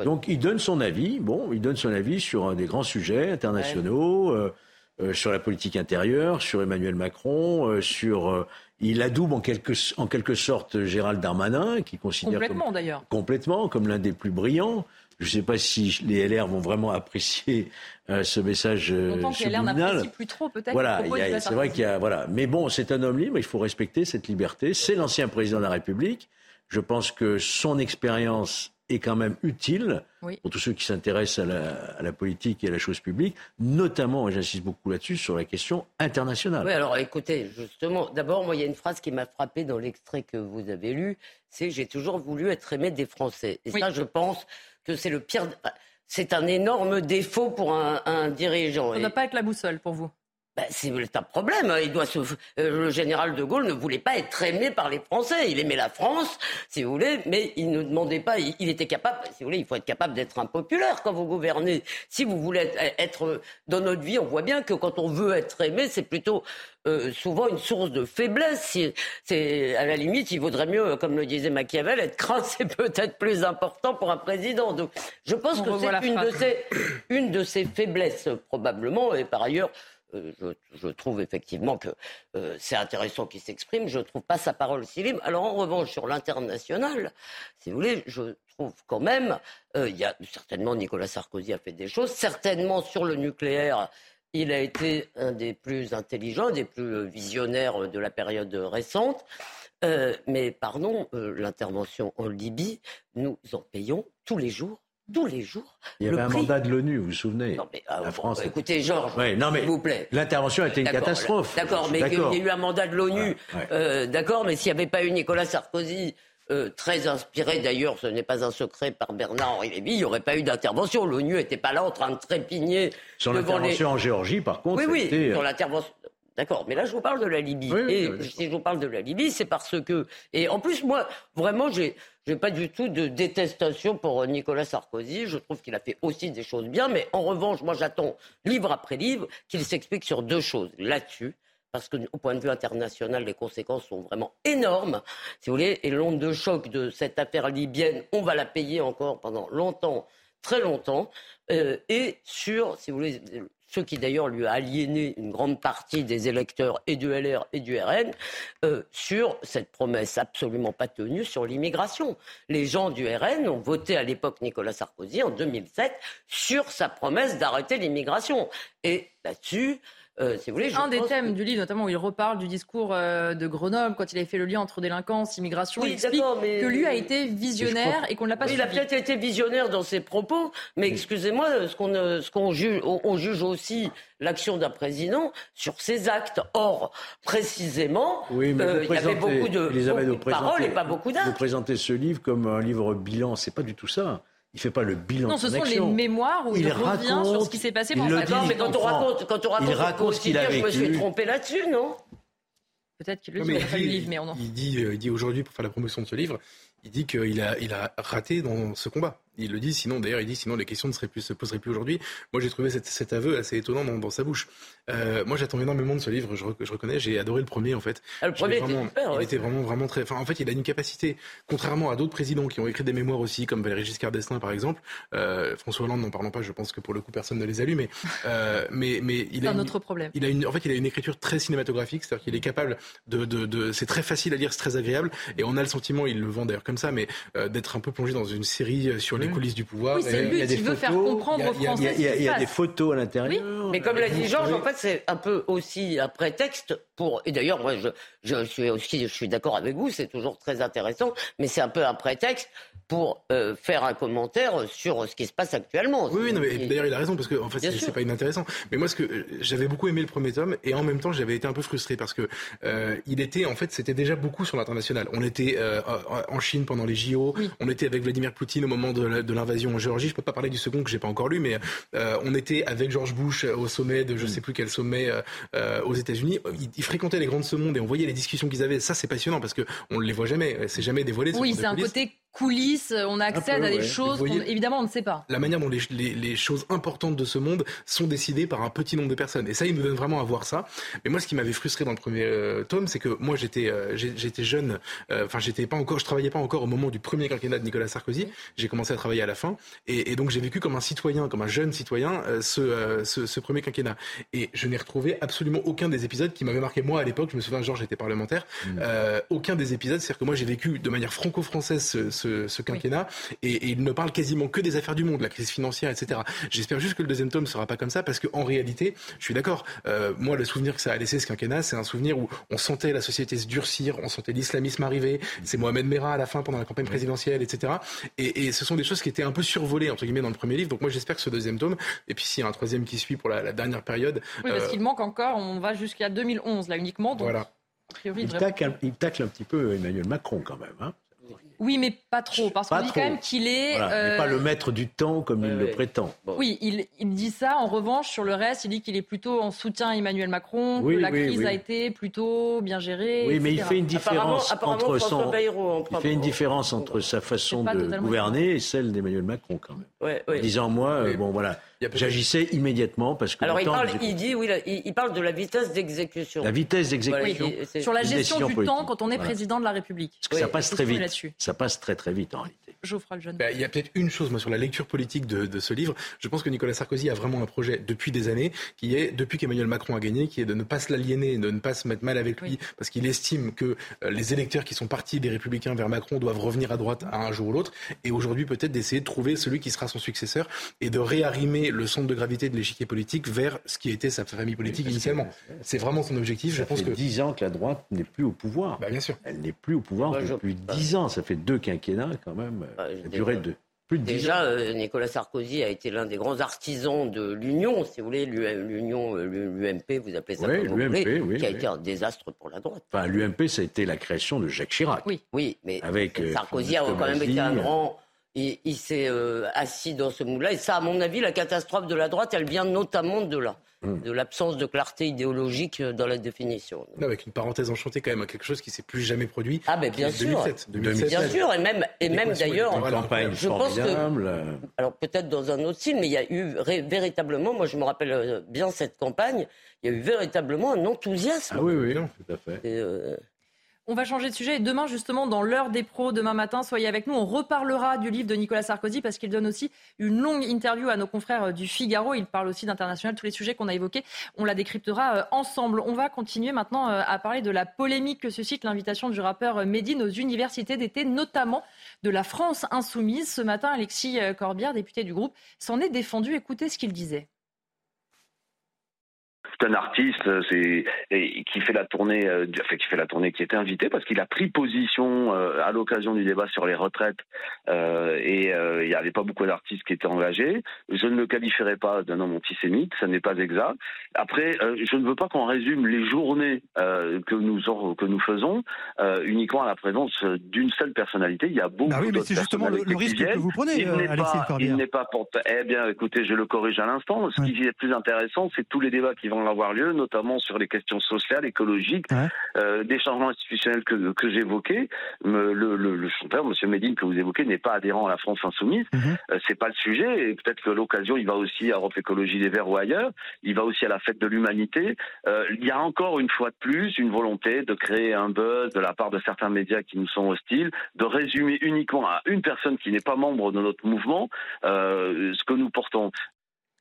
C: Donc il donne son avis, bon, il donne son avis sur des grands sujets internationaux. Euh, euh, sur la politique intérieure, sur Emmanuel Macron, euh, sur euh, il adoube en quelque, en quelque sorte Gérald Darmanin, qui considère
A: complètement d'ailleurs
C: complètement comme l'un des plus brillants. Je ne sais pas si les LR vont vraiment apprécier ce message
A: LR n'apprécient plus trop peut-être.
C: Voilà, c'est vrai qu'il y a voilà, mais bon, c'est un homme libre, il faut respecter cette liberté. C'est l'ancien président de la République. Je pense que son expérience est quand même utile pour tous ceux qui s'intéressent à la, politique et à la chose publique, notamment, et j'insiste beaucoup là-dessus, sur la question internationale.
B: Oui, alors écoutez, justement, d'abord, moi, il y a une phrase qui m'a frappé dans l'extrait que vous avez lu, c'est j'ai toujours voulu être aimé des Français. Et ça, je pense que c'est le pire. C'est un énorme défaut pour un, un dirigeant.
A: Ne va pas être la boussole pour vous
B: ben, c'est un problème. Il doit se... Euh, le général de Gaulle ne voulait pas être aimé par les Français. Il aimait la France, si vous voulez, mais il ne demandait pas. Il, était capable, si vous voulez, il faut être capable d'être impopulaire quand vous gouvernez. Si vous voulez être, dans notre vie, on voit bien que quand on veut être aimé, c'est plutôt euh, souvent une source de faiblesse. C'est à la limite, il vaudrait mieux, comme le disait Machiavel, être craint, c'est (laughs) peut-être plus important pour un président. Donc, je pense que c'est une une de ses faiblesses probablement, et par ailleurs. Euh, je, trouve effectivement que euh, c'est intéressant qu'il s'exprime. Je ne trouve pas sa parole si libre. Alors en revanche, sur l'international, si vous voulez, je trouve quand même, euh, il y a certainement Nicolas Sarkozy a fait des choses. Certainement sur le nucléaire, il a été un des plus intelligents, des plus visionnaires de la période récente. mais pardon, l'intervention en Libye, nous en payons tous les jours tous les jours.
C: Il y avait un mandat de l'ONU, vous vous souvenez
B: ah, La France. Écoutez, Georges, s'il vous plaît.
C: L'intervention a été une catastrophe.
B: D'accord, mais il y a eu un mandat de l'ONU. Euh, d'accord, mais s'il n'y avait pas eu Nicolas Sarkozy, euh, très inspiré d'ailleurs, ce n'est pas un secret par Bernard-Henri Lévy, il n'y aurait pas eu d'intervention. L'ONU n'était pas là en train de trépigner.
C: Sur l'intervention en Géorgie, par contre.
B: Oui, oui, sur l'intervention. D'accord, mais là je vous parle de la Libye. et si je vous parle de la Libye, c'est parce que et en plus moi vraiment j'ai j'ai pas du tout de détestation pour euh, Nicolas Sarkozy. Je trouve qu'il a fait aussi des choses bien, mais en revanche moi j'attends livre après livre qu'il s'explique sur deux choses là-dessus. Parce qu'au point de vue international, les conséquences sont vraiment énormes, si vous voulez. Et l'onde de choc de cette affaire libyenne, on va la payer encore pendant longtemps, très longtemps. Euh, et sur, si vous voulez, ce qui d'ailleurs lui a aliéné une grande partie des électeurs et du LR et du RN, euh, sur cette promesse absolument pas tenue sur l'immigration. Les gens du RN ont voté à l'époque Nicolas Sarkozy en 2007 sur sa promesse d'arrêter l'immigration. Et là-dessus, Euh, si vous voulez,
A: un des thèmes du livre, notamment où il reparle du discours euh, de Grenoble quand il avait fait le lien entre délinquance, immigration. il explique que lui a été visionnaire et qu'on ne l'a pas
B: oui, Il a peut-être été visionnaire dans ses propos, mais excusez-moi, ce qu'on ce qu'on juge, on, juge aussi l'action d'un président sur ses actes. Or, précisément,
C: oui, mais il y avait beaucoup de,
B: beaucoup de paroles et pas beaucoup d'actes.
C: Vous présentez ce livre comme un livre bilan, c'est pas du tout ça. Il fait pas le bilan.
A: Non, ce sont les mémoires où il, revient sur ce qui s'est passé
B: pendant mais quand on raconte, quand on raconte, il raconte ce qu'il a vécu. Je me suis trompé là-dessus, non?
A: Peut-être qu'il le dit, il,
G: livre, mais on il dit, euh, il dit aujourd'hui pour faire la promotion de ce livre, il dit qu'il a, il a raté dans ce combat. Il le dit, sinon d'ailleurs il dit sinon les questions ne seraient plus, se poseraient plus aujourd'hui. Moi j'ai trouvé cet, aveu assez étonnant dans, sa bouche. Euh, moi j'attends énormément de ce livre, je, je reconnais, j'ai adoré le premier en fait.
B: Ah, le premier vraiment,
G: il était vraiment vraiment très. Enfin en fait il a une capacité, contrairement à d'autres présidents qui ont écrit des mémoires aussi, comme Valéry Giscard d'Estaing par exemple. Euh, François Hollande n'en parlons pas, je pense que pour le coup personne ne les a lus, mais euh, mais mais il a
A: un autre problème.
G: Il a une, en fait il a une écriture très cinématographique, c'est-à-dire qu'il est capable de, de, de c'est très facile à lire, c'est très agréable, et on a le sentiment, il le vend d'ailleurs comme ça, mais euh, d'être un peu plongé dans une série sur les coulisses du pouvoir
A: il y a des photos, faire comprendre aux Français.
C: Il y a, des photos à l'intérieur.
B: Mais comme l'a dit Georges, en fait, c'est un peu aussi un prétexte pour. Et d'ailleurs, moi, je, je, suis aussi, je suis d'accord avec vous, c'est toujours très intéressant, mais c'est un peu un prétexte pour euh, faire un commentaire sur ce qui se passe actuellement.
G: Oui, oui non, mais d'ailleurs, il a raison, parce que en fait, c'est pas inintéressant. Mais moi, ce que j'avais beaucoup aimé le premier tome, et en même temps, j'avais été un peu frustré parce que euh, il était, en fait, c'était déjà beaucoup sur l'international. On était euh, en Chine pendant les JO, on était avec Vladimir Poutine au moment de l'invasion en Géorgie. Je peux pas parler du second que j'ai pas encore lu, mais on était avec George Bush au sommet de je sais plus quel sommet aux États-Unis. Il, fréquentait les grands de ce monde et on voyait les discussions qu'ils avaient. Ça, c'est passionnant parce que on les voit jamais. C'est jamais dévoilé.
A: Oui, c'est un côté coulisses, on accède à des choses évidemment on ne sait pas.
G: La manière dont les, choses importantes de ce monde sont décidées par un petit nombre de personnes. Et ça, il me donne vraiment à voir ça. Mais moi, ce qui m'avait frustré dans le premier euh, tome, c'est que moi, j'étais euh, j'étais jeune, euh, enfin, j'étais pas encore, je travaillais pas encore au moment du premier quinquennat de Nicolas Sarkozy. J'ai commencé à travailler à la fin. Et, donc, j'ai vécu comme un citoyen, comme un jeune citoyen, ce, ce, premier quinquennat. Et je n'ai retrouvé absolument aucun des épisodes qui m'avaient marqué moi à l'époque. Je me souviens, Georges était parlementaire. Mmh. aucun des épisodes, c'est-à-dire que moi, j'ai vécu de manière franco-française ce ce, quinquennat et, il ne parle quasiment que des affaires du monde, la crise financière, etc. J'espère juste que le deuxième tome ne sera pas comme ça parce qu'en réalité, je suis d'accord. Euh, moi, le souvenir que ça a laissé ce quinquennat, c'est un souvenir où on sentait la société se durcir, on sentait l'islamisme arriver. C'est Mohamed Merah à la fin pendant la campagne présidentielle, etc. Et, ce sont des choses qui étaient un peu survolées entre guillemets dans le premier livre. Donc moi, j'espère que ce deuxième tome, et puis s'il y a un troisième qui suit pour la, dernière période.
A: Oui, parce euh, qu'il manque encore. On va jusqu'à 2011 là uniquement. Donc... Voilà.
C: il, tacle, il, tacle, un petit peu Emmanuel Macron quand même. Hein
A: oui, mais pas trop, parce qu'on dit quand même qu'il est...
C: pas le maître du temps comme il le prétend.
A: Oui, il, dit ça. En revanche, sur le reste, il dit qu'il est plutôt en soutien à Emmanuel Macron, que la crise a été plutôt bien gérée.
C: Oui, mais il fait une différence entre son... il fait une différence entre sa façon de gouverner et celle d'Emmanuel Macron quand même. En disant moi, euh, bon voilà, j'agissais immédiatement parce que...
B: Alors il, parle, il dit, oui, il, parle de la vitesse d'exécution.
C: La vitesse d'exécution.
A: sur la gestion du temps quand on est président de la République.
C: Parce que ça passe très vite ça passe très très vite en réalité.
A: Geoffroy.
G: Bah, il y a peut-être une chose moi sur la lecture politique de, ce livre. Je pense que Nicolas Sarkozy a vraiment un projet depuis des années qui est depuis qu'Emmanuel Macron a gagné, qui est de ne pas se l'aliéner, de ne pas se mettre mal avec lui, parce qu'il estime que euh, les électeurs qui sont partis des Républicains vers Macron doivent revenir à droite à un jour ou l'autre, et aujourd'hui peut-être d'essayer de trouver celui qui sera son successeur et de réarrimer le centre de gravité de l'échiquier politique vers ce qui était sa famille politique initialement. C'est vraiment son objectif.
C: Ça
G: je pense
C: fait
G: que
C: dix ans que la droite n'est plus au pouvoir.
G: Bah, bien sûr.
C: Elle n'est plus au pouvoir depuis dix ans. Ça fait deux quinquennats quand même. Bah, duré de plus de
B: Déjà, euh, Nicolas Sarkozy a été l'un des grands artisans de l'Union, si vous voulez, l'Union, euh, l'UMP, vous appelez ça comme vous voulez, qui a été un désastre pour la droite.
C: Enfin, l'UMP, ça a été la création de Jacques Chirac.
B: Oui, oui mais Avec, euh, Sarkozy a quand même été un grand il, s'est assis dans ce moule-là. Et ça, à mon avis, la catastrophe de la droite, elle vient notamment de là. Hmm. de l'absence de clarté idéologique euh, dans la définition.
G: avec une parenthèse enchantée quand même, quelque chose qui s'est plus jamais produit.
B: Ah ben bien sûr, 2007, bien sûr, et même et même d'ailleurs,
C: je pense que,
B: alors peut-être dans un autre style, mais il y a eu véritablement, moi je me rappelle euh, bien cette campagne, il y a eu véritablement un enthousiasme.
C: Ah oui oui, tout à fait.
A: Euh, on va changer de sujet et demain justement dans l'heure des pros, demain matin, soyez avec nous. On reparlera du livre de Nicolas Sarkozy parce qu'il donne aussi une longue interview à nos confrères du Figaro. Il parle aussi d'international, tous les sujets qu'on a évoqués. On la décryptera euh, ensemble. On va continuer maintenant euh, à parler de la polémique que suscite l'invitation du rappeur Medine aux universités d'été, notamment de la France insoumise. Ce matin, Alexis euh, Corbière, député du groupe, s'en est défendu. Écoutez ce qu'il disait
L: c'est un artiste, c'est qui fait la tournée, euh, enfin qui fait la tournée, qui était invité parce qu'il a pris position euh, à l'occasion du débat sur les retraites euh, et il n'y avait pas beaucoup d'artistes qui étaient engagés. Je ne le qualifierais pas d'un homme antisémite, ça n'est pas exact. Après, je ne veux pas qu'on résume les journées que nous que nous faisons uniquement à la présence d'une seule personnalité. Il y a beaucoup
M: bah oui, mais c'est justement le, risque que vous prenez, il Alexis pas,
L: Il n'est pas pour... Eh bien, écoutez, je le corrige à l'instant. Ce qui est plus intéressant, c'est tous les débats qui vont avoir lieu, notamment sur les questions sociales, écologiques, euh, des changements institutionnels que, que j'évoquais. Le, le, le, chanteur, M. Médine, que vous évoquez, n'est pas adhérent à la France insoumise. Mhm. Euh, c'est pas le sujet. Et peut-être que l'occasion, il va aussi à Europe Écologie des Verts ou ailleurs. Il va aussi à la fête de l'humanité. Euh, il y a encore une fois de plus une volonté de créer un buzz de la part de certains médias qui nous sont hostiles, de résumer uniquement à une personne qui n'est pas membre de notre mouvement ce que nous portons.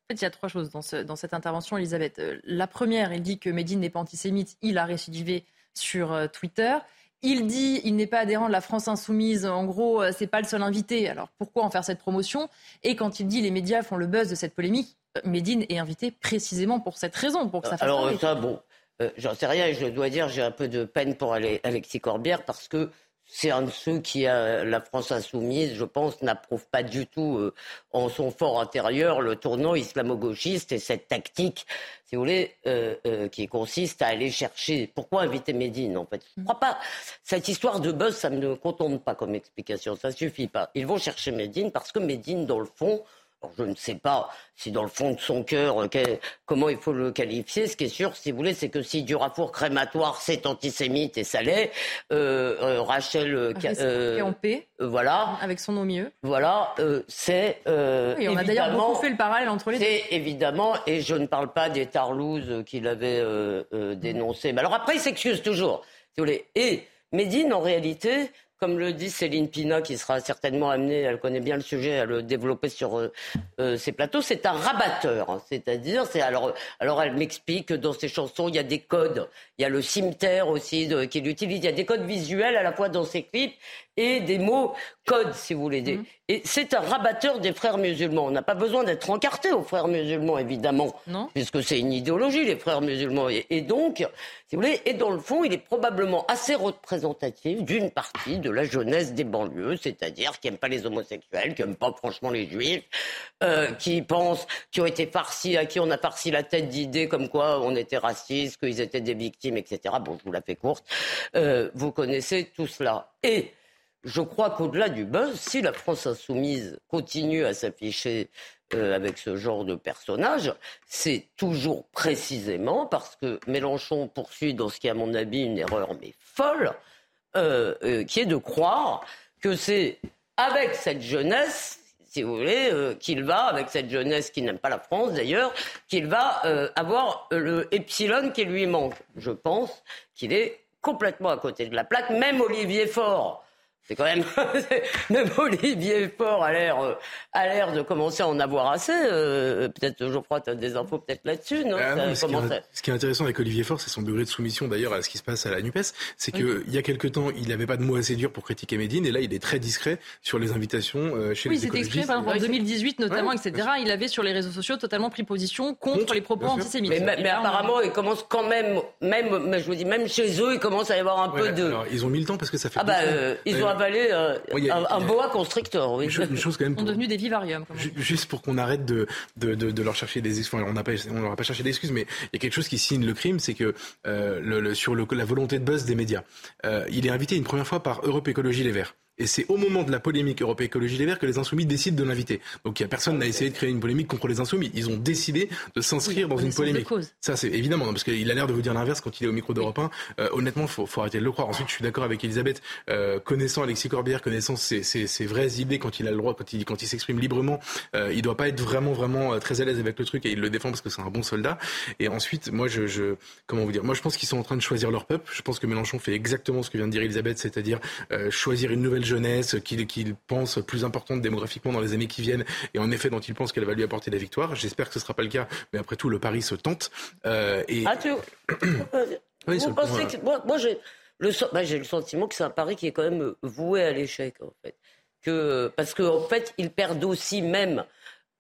A: En fait, il y a trois choses dans, dans cette intervention, Elisabeth. Euh, la première, il dit que Médine n'est pas antisémite. Il a récidivé sur euh, Twitter. Il dit il n'est pas adhérent de la France insoumise. En gros, euh, c'est pas le seul invité. Alors pourquoi en faire cette promotion? Et quand il dit les médias font le buzz de cette polémique, Médine est invité précisément pour cette raison, pour que ça fasse
B: Alors ça, bon, j'en sais rien. Je dois dire, j'ai un peu de peine pour Alexis Corbière parce que c'est un de ceux qui, a la France insoumise, je pense, n'approuve pas du tout euh, en son fort intérieur le tournant islamo-gauchiste et cette tactique, si vous voulez, euh, euh, qui consiste à aller chercher. Pourquoi inviter Médine, en fait? Je ne crois pas. Cette histoire de buzz, ça ne me contente pas comme explication. Ça suffit pas. Ils vont chercher Médine parce que Médine, dans le fond, je ne sais pas si dans le fond de son cœur, euh, comment il faut le qualifier. Ce qui est sûr, si vous voulez, c'est que si du rapport crématoire, c'est antisémite et ça l'est, euh, euh, Rachel
A: Campé,
B: voilà,
A: avec son nom mieux,
B: voilà, c'est
A: oui, on a d'ailleurs beaucoup fait le parallèle entre les deux.
B: C'est évidemment, et je ne parle pas des tarlouses qu'il avait dénoncées. Mais alors après, il s'excuse toujours, si vous voulez. Et Médine, en réalité, comme le dit Céline Pina, qui sera certainement amenée, elle connaît bien le sujet, à le développer sur euh, euh, ses plateaux, c'est un rabatteur. Hein. C'est-à-dire, c'est alors, alors elle m'explique que dans ses chansons, il y a des codes. Il y a le cimetière aussi qu'il utilise. Il y a des codes visuels à la fois dans ses clips et des mots codes, si vous voulez. Mhm. Et c'est un rabatteur des frères musulmans. On n'a pas besoin d'être encarté aux frères musulmans, évidemment, non. puisque c'est une idéologie, les frères musulmans. Et, donc, si vous voulez, et dans le fond, il est probablement assez représentatif d'une partie de la jeunesse des banlieues, c'est-à-dire qui n'aime pas les homosexuels, qui n'aime pas franchement les juifs, euh, qui pensent, qui ont été farcis, à qui on a farci la tête d'idées comme quoi on était raciste, qu'ils étaient des victimes, etc. Bon, je vous la fais courte. Euh, vous connaissez tout cela. Et je crois qu'au-delà du buzz, si la France insoumise continue à s'afficher euh, avec ce genre de personnage, c'est toujours précisément parce que Mélenchon poursuit dans ce qui est à mon avis une erreur mais folle, euh, euh, qui est de croire que c'est avec cette jeunesse si vous voulez, qu'il va, avec cette jeunesse qui n'aime pas la France d'ailleurs, qu'il va avoir le epsilon qui lui manque. Je pense qu'il est complètement à côté de la plaque. Même Olivier Faure, c'est quand même (laughs) même Olivier Faure a l'air euh, a l'air de commencer à en avoir assez. Euh, peut-être Geoffroy, tu as des infos peut-être là-dessus, non,
G: ah ce, qui est, intéressant avec Olivier Faure, c'est son degré de soumission d'ailleurs à ce qui se passe à la Nupes. C'est qu'il y a quelque temps, il n'avait pas de mots assez durs pour critiquer Médine, et là, il est très discret sur les invitations euh, chez
A: les
G: écologistes.
A: Oui, c'est exprimé en 2018 notamment, etc. Il avait sur les réseaux sociaux totalement pris position contre, les propos antisémites.
B: Mais, apparemment, il commence quand même, même, je vous dis, même chez eux, il commence à y avoir un peu de.
G: ils ont mis le temps parce que ça fait.
B: Ah bah, ils ont euh, un, boa constrictor. Oui.
G: Une, chose quand même.
A: Pour... Ils sont devenus des vivariums.
G: Juste pour qu'on arrête de, de, de, leur chercher des excuses. on n'a pas, on leur a pas cherché d'excuses, mais il y a quelque chose qui signe le crime, c'est que euh, le, sur le, la volonté de buzz des médias. Euh, il est invité une première fois par Europe Écologie Les Verts. Et c'est au moment de la polémique Europe Écologie Les Verts que les Insoumis décident de l'inviter. Donc il y a personne n'a essayé de créer une polémique contre les Insoumis. Ils ont décidé de s'inscrire dans une polémique. Ça c'est évidemment parce qu'il a l'air de vous dire l'inverse quand il est au micro d'Europe 1. Euh, honnêtement, faut, faut arrêter de le croire. Ensuite, je suis d'accord avec Elisabeth, euh, connaissant Alexis Corbière, connaissant ses, ses, ses, vraies idées quand il a le droit, quand il quand il s'exprime librement, euh, il doit pas être vraiment vraiment euh, très à l'aise avec le truc et il le défend parce que c'est un bon soldat. Et ensuite, moi je, je comment vous dire, moi je pense qu'ils sont en train de choisir leur peuple. Je pense que Mélenchon fait exactement ce que vient de dire Elisabeth, c'est-à-dire euh, choisir une nouvelle jeunesse qui qu'il pense plus importante démographiquement dans les années qui viennent et en effet dont il pense qu'elle va lui apporter la victoire. J'espère que ce ne sera pas le cas, mais après tout, le pari se tente.
B: Euh, et... Ah, tu... (coughs) Vous pensez que... Moi, j'ai le, bah, le sentiment que c'est un pari qui est quand même voué à l'échec, en fait. Que... Parce qu'en en fait, ils perdent aussi même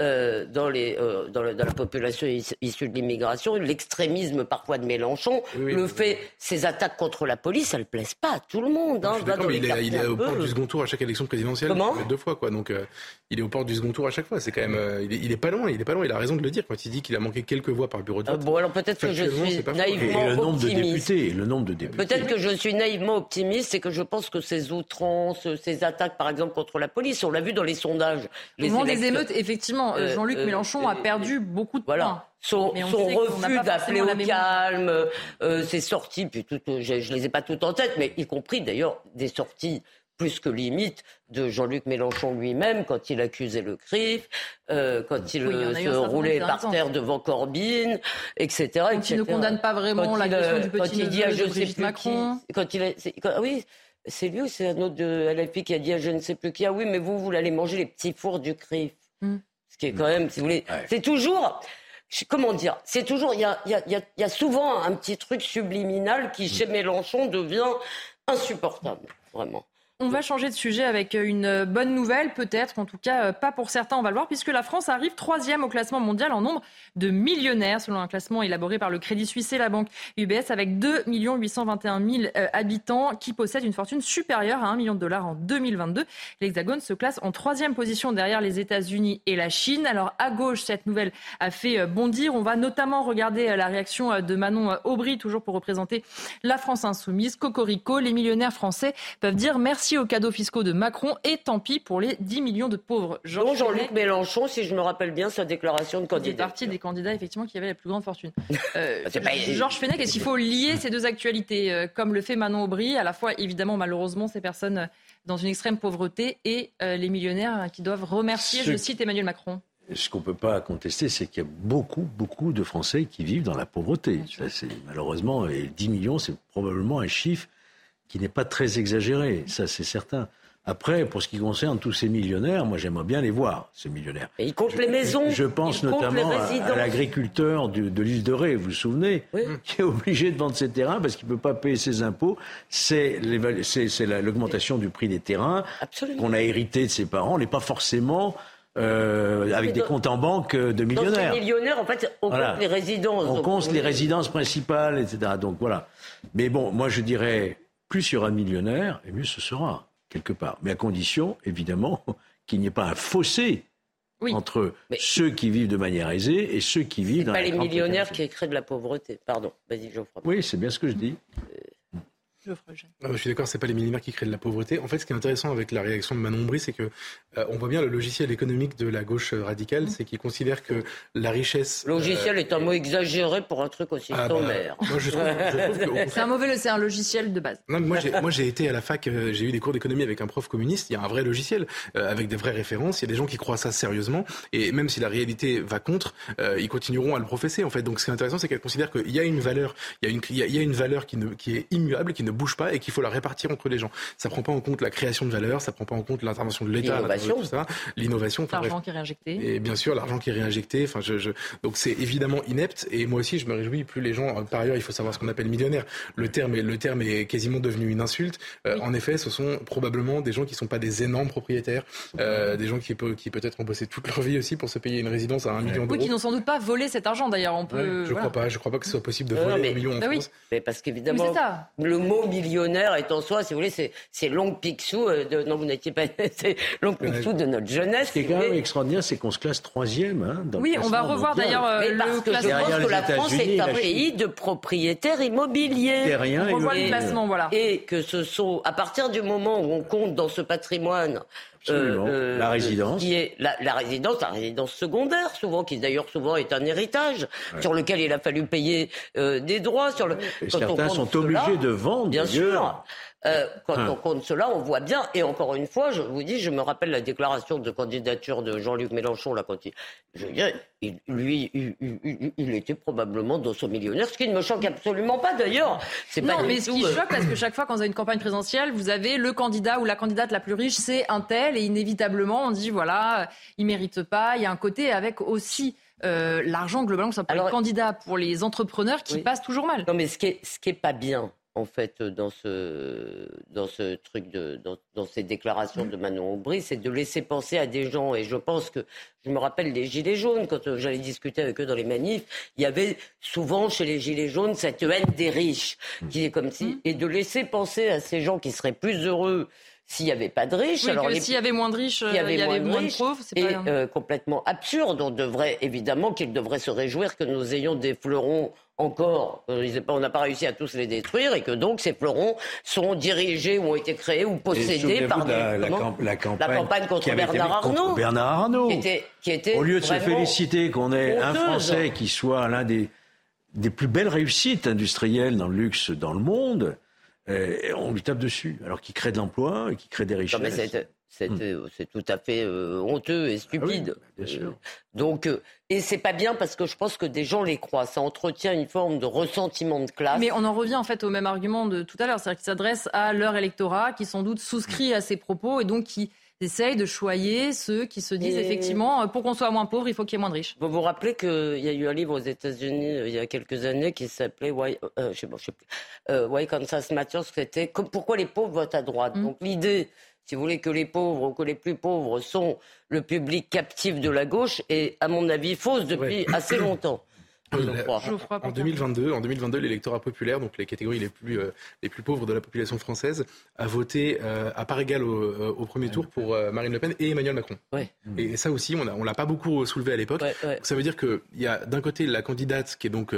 B: euh, dans, les, euh, dans, la population issue de l'immigration, l'extrémisme parfois de Mélenchon, le fait, ces attaques contre la police, elles ne plaisent pas à tout le monde. Hein,
G: il, est, il est, au port du second tour à chaque élection présidentielle.
B: Comment
G: deux fois, quoi. Donc, euh, il est au port du second tour à chaque fois. C'est quand même, il est, pas loin. Il est pas loin. Il a raison de le dire quand il dit qu'il a manqué quelques voix par bureau de vote.
B: bon, alors peut-être que je suis naïvement
C: et le nombre
B: optimiste.
C: De députés, le nombre de députés.
B: Peut-être que je suis naïvement optimiste, c'est que je pense que ces outrances, ces attaques, par exemple, contre la police, on l'a vu dans les sondages.
A: Les Au des émeutes, effectivement, Jean-Luc Mélenchon Mélenchon a perdu beaucoup de
B: voilà. Son, son refus d'appeler au calme, euh, ses sorties, puis tout, je ne les ai pas toutes en tête, mais y compris d'ailleurs des sorties plus que limite de Jean-Luc Mélenchon lui-même quand il accusait le CRIF, euh, quand il euh, se roulait par terre devant Corbyn, etc.
A: Quand il ne condamne pas vraiment l'agression du petit
B: il dit
A: à je sais plus
B: Macron. Qui, quand il a, quand, oui, c'est lui ou c'est un autre de LFI qui a dit à je ne sais plus qui, ah oui, mais vous, vous allez manger les petits fours du CRIF. Hmm. Ce qui est quand même, si vous voulez, c'est toujours, comment dire, c'est toujours, il y a, y, a, y a, souvent un petit truc subliminal qui, chez Mélenchon, devient insupportable, vraiment.
A: On va changer de sujet avec une bonne nouvelle, peut-être, en tout cas pas pour certains, on va le voir, puisque la France arrive troisième au classement mondial en nombre de millionnaires, selon un classement élaboré par le Crédit Suisse et la banque UBS, avec 2 821 000 habitants qui possèdent une fortune supérieure à 1 million de dollars en 2022. L'Hexagone se classe en troisième position derrière les États-Unis et la Chine. Alors à gauche, cette nouvelle a fait euh, bondir. On va notamment regarder euh, la réaction euh, de Manon Aubry, toujours pour représenter la France insoumise. Cocorico, les millionnaires français peuvent dire merci Merci aux cadeaux fiscaux de Macron et tant pis pour les 10 millions de pauvres.
B: Jean-Luc Mélenchon, si je me rappelle bien sa déclaration de candidat.
A: Il partie des candidats effectivement qui avaient la plus grande fortune. (laughs) Euh, Georges Fenech, est-ce qu'il faut lier ces deux actualités, euh, comme le fait Manon Aubry, à la fois évidemment malheureusement ces personnes euh, dans une extrême pauvreté et les millionnaires qui doivent remercier, je cite Emmanuel Macron
C: ce qu'on ne peut pas contester, c'est qu'il y a beaucoup, beaucoup de Français qui vivent dans la pauvreté. malheureusement, et 10 millions, c'est probablement un chiffre qui n'est pas très exagéré, ça c'est certain. Après, pour ce qui concerne tous ces millionnaires, moi j'aimerais bien les voir, ces millionnaires.
B: Et ils comptent les maisons.
C: Je pense notamment à, l'agriculteur de, l'île de Ré, vous vous souvenez, (laughs) qui est obligé de vendre ses terrains parce qu'il ne peut pas payer ses impôts. C'est l'augmentation du prix des terrains qu'on a hérité de ses parents. On n'est pas forcément euh, avec des comptes en banque de millionnaires.
B: Dans millionnaires, en fait, on compte les résidences.
C: On compte les résidences principales, etc. Donc voilà. Mais bon, moi je dirais plus il y aura de millionnaires, et mieux ce sera, quelque part. Mais à condition, évidemment, (laughs) qu'il n'y ait pas un fossé entre ceux qui vivent de manière aisée et ceux qui vivent dans
B: pas les millionnaires qui créent de la pauvreté. Pardon, vas-y, Geoffroy.
C: Oui, c'est bien ce que je dis.
G: Ah, je suis d'accord, c'est pas les millionnaires qui créent de la pauvreté. En fait, ce qui est intéressant avec la réaction de Manon Bry, c'est que euh, on voit bien le logiciel économique de la gauche radicale, mmh. c'est qu'il considère que la richesse.
B: Logiciel est un mot exagéré pour un truc aussi ah, bah, sommaire. (laughs)
A: c'est un mauvais, c'est un logiciel de base.
G: Non, (laughs) moi, j'ai été à la fac, euh, j'ai eu des cours d'économie avec un prof communiste. Il y a un vrai logiciel euh, avec des vraies références. Il y a des gens qui croient ça sérieusement, et même si la réalité va contre, ils continueront à le professer. En fait, donc, ce qui est intéressant, c'est qu'elle considère qu'il y a une valeur, il y a une, il y a une valeur qui, ne, qui est immuable, qui ne bouge pas et qu'il faut la répartir entre les gens. Ça prend pas en compte la création de valeur, ça prend pas en compte l'intervention de l'État,
B: l'innovation,
G: l'innovation,
A: l'argent qui est réinjecté.
G: Et bien sûr, l'argent qui est réinjecté. Enfin, je, je... donc c'est évidemment inepte. Et moi aussi, je me réjouis. Plus les gens, par ailleurs, il faut savoir ce qu'on appelle millionnaire. Le terme est, le terme est quasiment devenu une insulte. Euh, en effet, ce sont probablement des gens qui sont pas des énormes propriétaires, euh, des gens qui, peut, qui peut-être ont bossé toute leur vie aussi pour se payer une résidence à un million d'euros. Oui,
A: qui n'ont sans doute pas volé cet argent d'ailleurs. On peut.
G: je crois pas. Je crois pas que ce soit possible de voler un million en bah France.
B: Mais parce qu'évidemment, le mot millionnaire est en soi, si vous voulez, c'est l'oncle Picsou. Euh, de, non, vous n'étiez pas. (laughs) c'est l'oncle Picsou de notre jeunesse. Ce
C: qui est quand même extraordinaire, c'est qu'on se classe troisième. Hein, dans
A: oui, on va revoir d'ailleurs
B: euh, le parce que je pense que la France est un pays de propriétaires immobiliers.
C: Rien
A: on revoit le classement, voilà.
B: Et que ce sont, à partir du moment où on compte dans ce patrimoine
C: euh, la résidence.
B: Qui est la, la, résidence, la résidence secondaire, souvent, qui d'ailleurs souvent est un héritage sur lequel il a fallu payer euh, des droits. Sur le,
C: certains sont obligés de vendre.
B: Bien sûr. Euh, quand on compte cela, on voit bien. Et encore une fois, je vous dis, je me rappelle la déclaration de candidature de Jean-Luc Mélenchon là quand il, je veux dire, lui, il, était probablement dans son millionnaire, ce qui ne me choque absolument pas d'ailleurs.
A: C'est non, mais ce qui euh, choque, parce que chaque fois quand vous avez une campagne présidentielle, vous avez le candidat ou la candidate la plus riche, c'est un tel, et inévitablement on dit voilà, il mérite pas. Il y a un côté avec aussi. Euh, l'argent globalement, ça pour les candidats, pour les entrepreneurs qui passent toujours mal.
B: Non, mais ce qui est, ce qui est pas bien, en fait, dans ce, dans ce truc, de, dans, ces déclarations de Manon Aubry, c'est de laisser penser à des gens. Et je pense que, je me rappelle les Gilets jaunes, quand euh, j'allais discuter avec eux dans les manifs, il y avait souvent chez les Gilets jaunes cette haine des riches, qui est comme si, et de laisser penser à ces gens qui seraient plus heureux s'il n'y avait pas de riches.
A: alors s'il y avait moins de riches, il y avait, moins, de, pauvres.
B: C'est pas... Euh, complètement absurde. On devrait évidemment qu'ils devraient se réjouir que nous ayons des fleurons encore, euh, on n'a pas réussi à tous les détruire et que donc ces fleurons sont dirigés ou ont été créés ou possédés par
C: la, la, campagne,
B: contre Bernard Arnault.
C: Bernard Arnault.
B: Qui était,
C: Au lieu de se féliciter qu'on ait un Français qui soit l'un des, des plus belles réussites industrielles dans le luxe dans le monde, euh, on lui tape dessus, alors qu'il crée de l'emploi et qu'il crée des richesses.
B: C'est tout à fait euh, honteux et ah stupide.
C: bien sûr.
B: donc, et c'est pas bien parce que je pense que des gens les croient. Ça entretient une forme de ressentiment de classe.
A: Mais on en revient en fait au même argument de tout à l'heure, c'est-à-dire qu'il s'adresse à leur électorat qui sans doute souscrit à ces propos et donc qui essayent de choyer ceux qui se disent effectivement, pour qu'on soit moins pauvre, il faut qu'il y ait moins de riches.
B: Vous vous rappelez qu'il y a eu un livre aux États-Unis il y a quelques années qui s'appelait Why, je sais pas, je sais plus, Why Kansas Matters, c'était pourquoi les pauvres votent à droite? Hmm. Donc l'idée si vous voulez, que les pauvres ou que les plus pauvres sont le public captif de la gauche est, à mon avis, fausse depuis assez longtemps.
G: En 2022, en 2022, l'électorat populaire, donc les catégories les plus, euh, les plus pauvres de la population française, a voté euh, à part égale au, euh, au premier tour pour Marine Le Pen et Emmanuel Macron. Et, ça aussi, on ne on l'a pas beaucoup soulevé à l'époque. Ça veut dire qu'il y a d'un côté la candidate qui est donc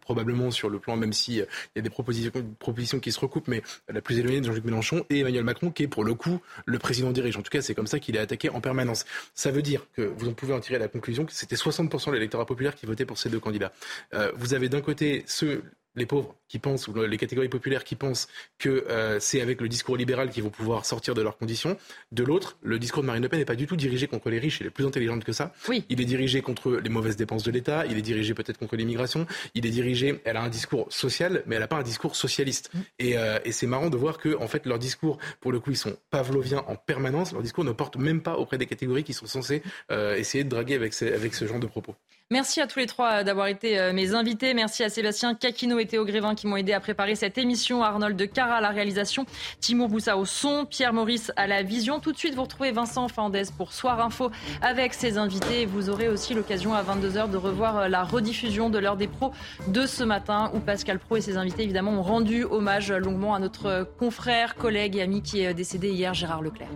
G: probablement sur le plan, même s'il il y a des propositions, propositions qui se recoupent, mais la plus éloignée de Jean-Luc Mélenchon et Emmanuel Macron qui est pour le coup le président dirige. En tout cas, c'est comme ça qu'il est attaqué en permanence. Ça veut dire que vous en pouvez en tirer la conclusion que c'était 60% de l'électorat populaire qui votait pour ces deux candidats. Euh, vous avez d'un côté ceux les pauvres qui pensent, ou les catégories populaires qui pensent que euh, c'est avec le discours libéral qu'ils vont pouvoir sortir de leurs conditions. De l'autre, le discours de Marine Le Pen n'est pas du tout dirigé contre les riches, il est plus intelligente que ça.
A: Oui.
G: Il est dirigé contre les mauvaises dépenses de l'État, il est dirigé peut-être contre l'immigration, il est dirigé, elle a un discours social, mais elle n'a pas un discours socialiste. Mm. Et, euh, et c'est marrant de voir que, en fait, leurs discours, pour le coup, ils sont pavloviens en permanence, leurs discours ne portent même pas auprès des catégories qui sont censées euh, essayer de draguer avec, avec ce genre de propos.
A: Merci à tous les trois d'avoir été mes invités. Merci à Sébastien Caquino et Théo Grévin qui m'ont aidé à préparer cette émission. Arnold de Cara à la réalisation, Timour Boussa au son, Pierre Maurice à la vision. Tout de suite, vous retrouvez Vincent Fandès pour Soir Info avec ses invités. Vous aurez aussi l'occasion à 22h de revoir la rediffusion de l'heure des pros de ce matin où Pascal Pro et ses invités évidemment ont rendu hommage longuement à notre confrère, collègue et ami qui est décédé hier, Gérard Leclerc.